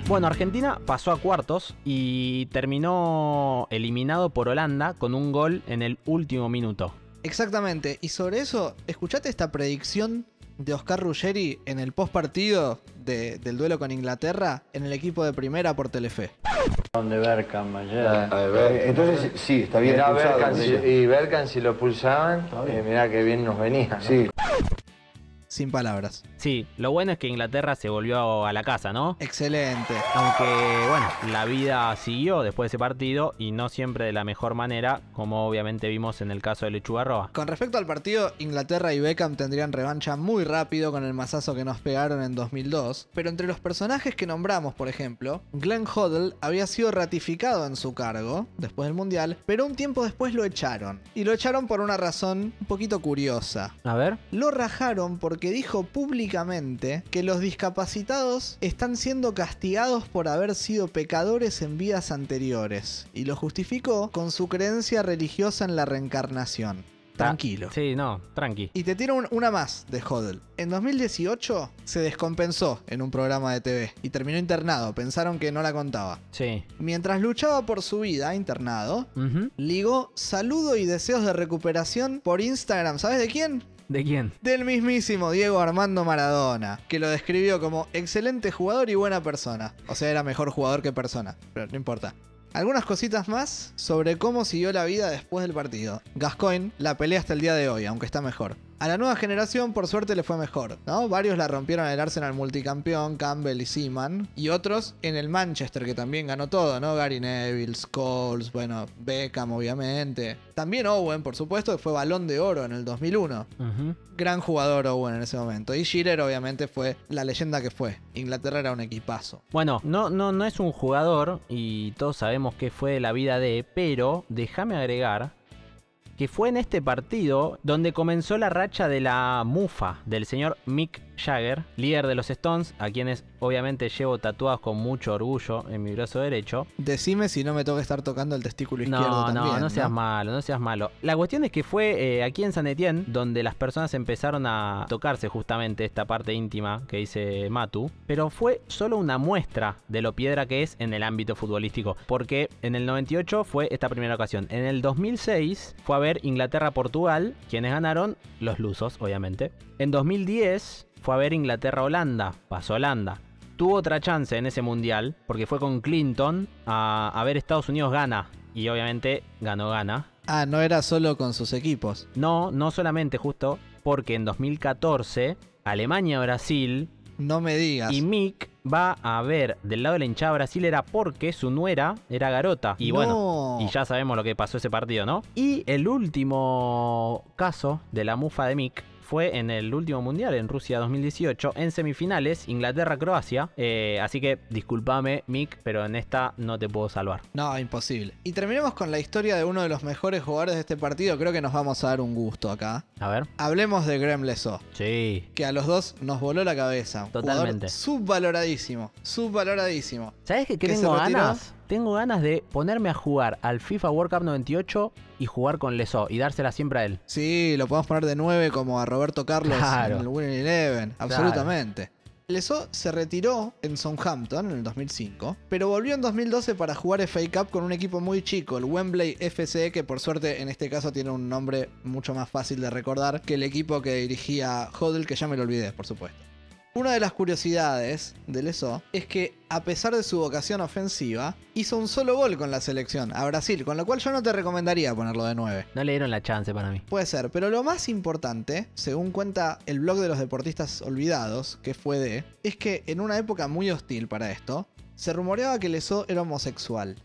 Bueno, Argentina pasó a cuartos y terminó eliminado por Holanda con un gol en el último minuto. Exactamente, y sobre eso, escuchate esta predicción de Oscar Ruggeri en el post partido de, del duelo con Inglaterra en el equipo de primera por Telefe. De Berkham ayer. Eh, Entonces, sí, está bien Mirá expulsado, Berkham, si- Murillo. y Berkham si lo pulsaban, eh, mirá que bien nos venía. ¿no? Sí. Sin palabras. Sí, lo bueno es que Inglaterra se volvió a la casa, ¿no? Excelente. Aunque, bueno, la vida siguió después de ese partido y no siempre de la mejor manera, como obviamente vimos en el caso de Lechuga Roa. Con respecto al partido, Inglaterra y Beckham tendrían revancha muy rápido con el mazazo que nos pegaron en 2002, pero entre los personajes que nombramos, por ejemplo, Glenn Hoddle había sido ratificado en su cargo después del Mundial, pero un tiempo después lo echaron. Y lo echaron por una razón un poquito curiosa. A ver. Lo rajaron porque dijo públicamente que los discapacitados están siendo castigados por haber sido pecadores en vidas anteriores, y lo justificó con su creencia religiosa en la reencarnación. Tranquilo. Sí, no, tranqui. Y te tiro un- una más de Hodel. En 2018 se descompensó en un programa de TV y terminó internado. Pensaron que no la contaba. Sí. Mientras luchaba por su vida internado, ligó saludo y deseos de recuperación por Instagram. ¿Sabes de quién? ¿De quién? Del mismísimo Diego Armando Maradona, que lo describió como excelente jugador y buena persona. O sea, era mejor jugador que persona, pero no importa. Algunas cositas más sobre cómo siguió la vida después del partido. Gascoigne la pelea hasta el día de hoy, aunque está mejor. A la nueva generación, por suerte, le fue mejor, ¿no? Varios la rompieron en el Arsenal multicampeón, Campbell y Seaman. Y otros en el Manchester, que también ganó todo, ¿no? Gary Neville, Scholes, bueno, Beckham, obviamente. También Owen, por supuesto, que fue balón de oro en el 2001 Ujú. gran jugador Owen en ese momento. Y Shearer obviamente fue la leyenda que fue. Inglaterra era un equipazo. Bueno, no, no, no es un jugador y todos sabemos que fue de la vida de, pero déjame agregar que fue en este partido donde comenzó la racha de la mufa del señor Mick Jagger, líder de los Stones, a quienes obviamente llevo tatuados con mucho orgullo en mi brazo derecho. Decime si no me toca estar tocando el testículo izquierdo No, también. no, no seas malo, no seas malo. La cuestión es que fue eh, aquí en San Etienne donde las personas empezaron a tocarse justamente esta parte íntima que dice Matu, pero fue solo una muestra de lo piedra que es en el ámbito futbolístico, porque en el 98 fue esta primera ocasión. En el 2006 fue a ver Inglaterra-Portugal, quienes ganaron los lusos, obviamente. En 2010 fue a ver Inglaterra-Holanda, pasó Holanda tuvo otra chance en ese mundial, porque fue con Clinton a, a ver Estados Unidos gana. Y obviamente ganó gana. Ah, no era solo con sus equipos. No, no solamente justo porque en 2014 Alemania-Brasil No me digas. Y Mick va a ver del lado de la hinchada brasilera porque su nuera era garota. Y bueno, No. y ya sabemos lo que pasó ese partido, ¿no? Y el último caso de la mufa de Mick fue en el último mundial en Rusia 2018, en semifinales, Inglaterra-Croacia. Eh, así que discúlpame, Mick, pero en esta no te puedo salvar. No, imposible. Y terminemos con la historia de uno de los mejores jugadores de este partido. Creo que nos vamos a dar un gusto acá. A ver. Hablemos de Graham Leso. Sí. Que a los dos nos voló la cabeza. Totalmente. jugador Subvaloradísimo. Subvaloradísimo. ¿Sabes qué, Que tengo ganas? Tengo ganas de ponerme a jugar al FIFA World Cup 98 y jugar con Leso y dársela siempre a él. Sí, lo podemos poner de 9 como a Roberto Carlos Claro. en el Winning Eleven. Absolutamente. Leso se retiró en Southampton en el 2005, pero volvió en 2012 para jugar FA Cup con un equipo muy chico, el Wembley FC, que por suerte en este caso tiene un nombre mucho más fácil de recordar que el equipo que dirigía Hodel, que ya me lo olvidé, por supuesto. Una de las curiosidades de Leso es que, a pesar de su vocación ofensiva, hizo un solo gol con la selección, a Brasil, con lo cual yo no te recomendaría ponerlo de 9. No le dieron la chance para mí. Puede ser, pero lo más importante, según cuenta el blog de los deportistas olvidados, que fue de, es que en una época muy hostil para esto, se rumoreaba que Leso era homosexual.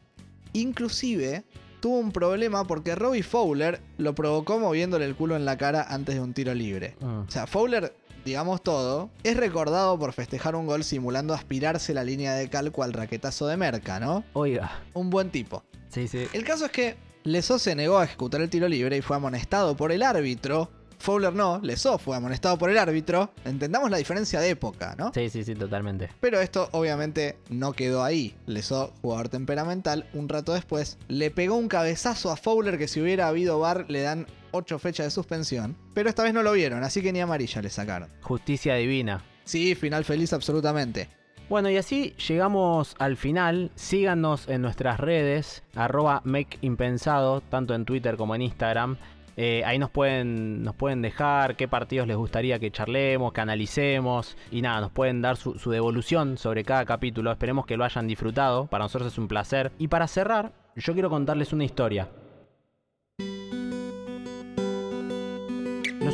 Inclusive, tuvo un problema porque Robbie Fowler lo provocó moviéndole el culo en la cara antes de un tiro libre. O sea, Fowler, digamos todo, es recordado por festejar un gol simulando aspirarse la línea de calco al raquetazo de Merca, ¿no? Oiga. Un buen tipo. Sí, sí. El caso es que Leso se negó a ejecutar el tiro libre y fue amonestado por el árbitro. Fowler no, Leso fue amonestado por el árbitro. Entendamos la diferencia de época, ¿no? Sí, sí, sí, totalmente. Pero esto obviamente no quedó ahí. Leso, jugador temperamental, un rato después le pegó un cabezazo a Fowler que si hubiera habido bar le dan 8 fechas de suspensión. Pero esta vez no lo vieron, así que ni amarilla le sacaron. Justicia divina. Sí, final feliz absolutamente. Bueno, y así llegamos al final. Síganos en nuestras redes, arroba makeimpensado, tanto en Twitter como en Instagram. Eh, ahí nos pueden, nos pueden dejar qué partidos les gustaría que charlemos, que analicemos. Y nada, nos pueden dar su, su devolución sobre cada capítulo. Esperemos que lo hayan disfrutado. Para nosotros es un placer. Y para cerrar, yo quiero contarles una historia.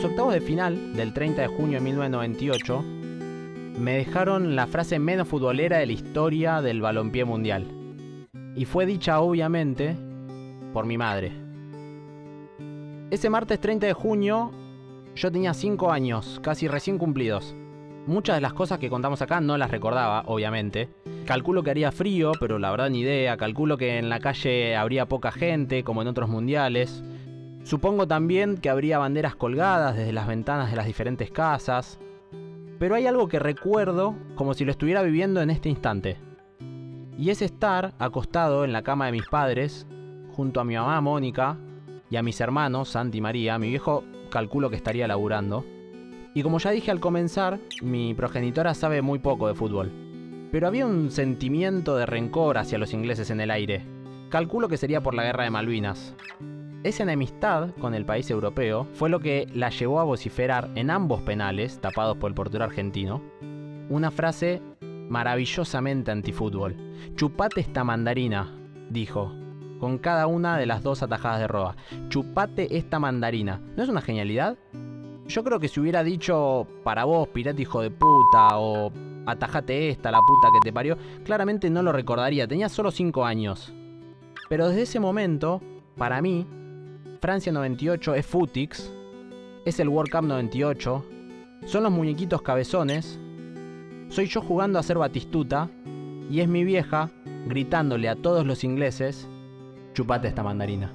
Los octavos de final del 30 de junio de 1998 me dejaron la frase menos futbolera de la historia del balompié mundial. Y fue dicha obviamente por mi madre. Ese martes 30 de junio yo tenía 5 años, casi recién cumplidos. Muchas de las cosas que contamos acá no las recordaba, obviamente. Calculo que haría frío, pero la verdad ni idea. Calculo que en la calle habría poca gente, como en otros mundiales. Supongo también que habría banderas colgadas desde las ventanas de las diferentes casas. Pero hay algo que recuerdo como si lo estuviera viviendo en este instante. Y es estar acostado en la cama de mis padres, junto a mi mamá Mónica y a mis hermanos Santi y María. Mi viejo calculo que estaría laburando. Y como ya dije al comenzar, mi progenitora sabe muy poco de fútbol. Pero había un sentimiento de rencor hacia los ingleses en el aire. Calculo que sería por la guerra de Malvinas. Esa enemistad con el país europeo fue lo que la llevó a vociferar en ambos penales, tapados por el portero argentino, una frase maravillosamente antifútbol. Chupate esta mandarina, dijo, con cada una de las dos atajadas de Roa. Chupate esta mandarina. ¿No es una genialidad? Yo creo que si hubiera dicho para vos, pirata hijo de puta, o atajate esta, la puta que te parió, claramente no lo recordaría. Tenía solo 5 años. Pero desde ese momento, para mí, Francia 98 es Futix, es el World Cup 98, son los muñequitos cabezones, soy yo jugando a ser Batistuta, y es mi vieja gritándole a todos los ingleses, chupate esta mandarina.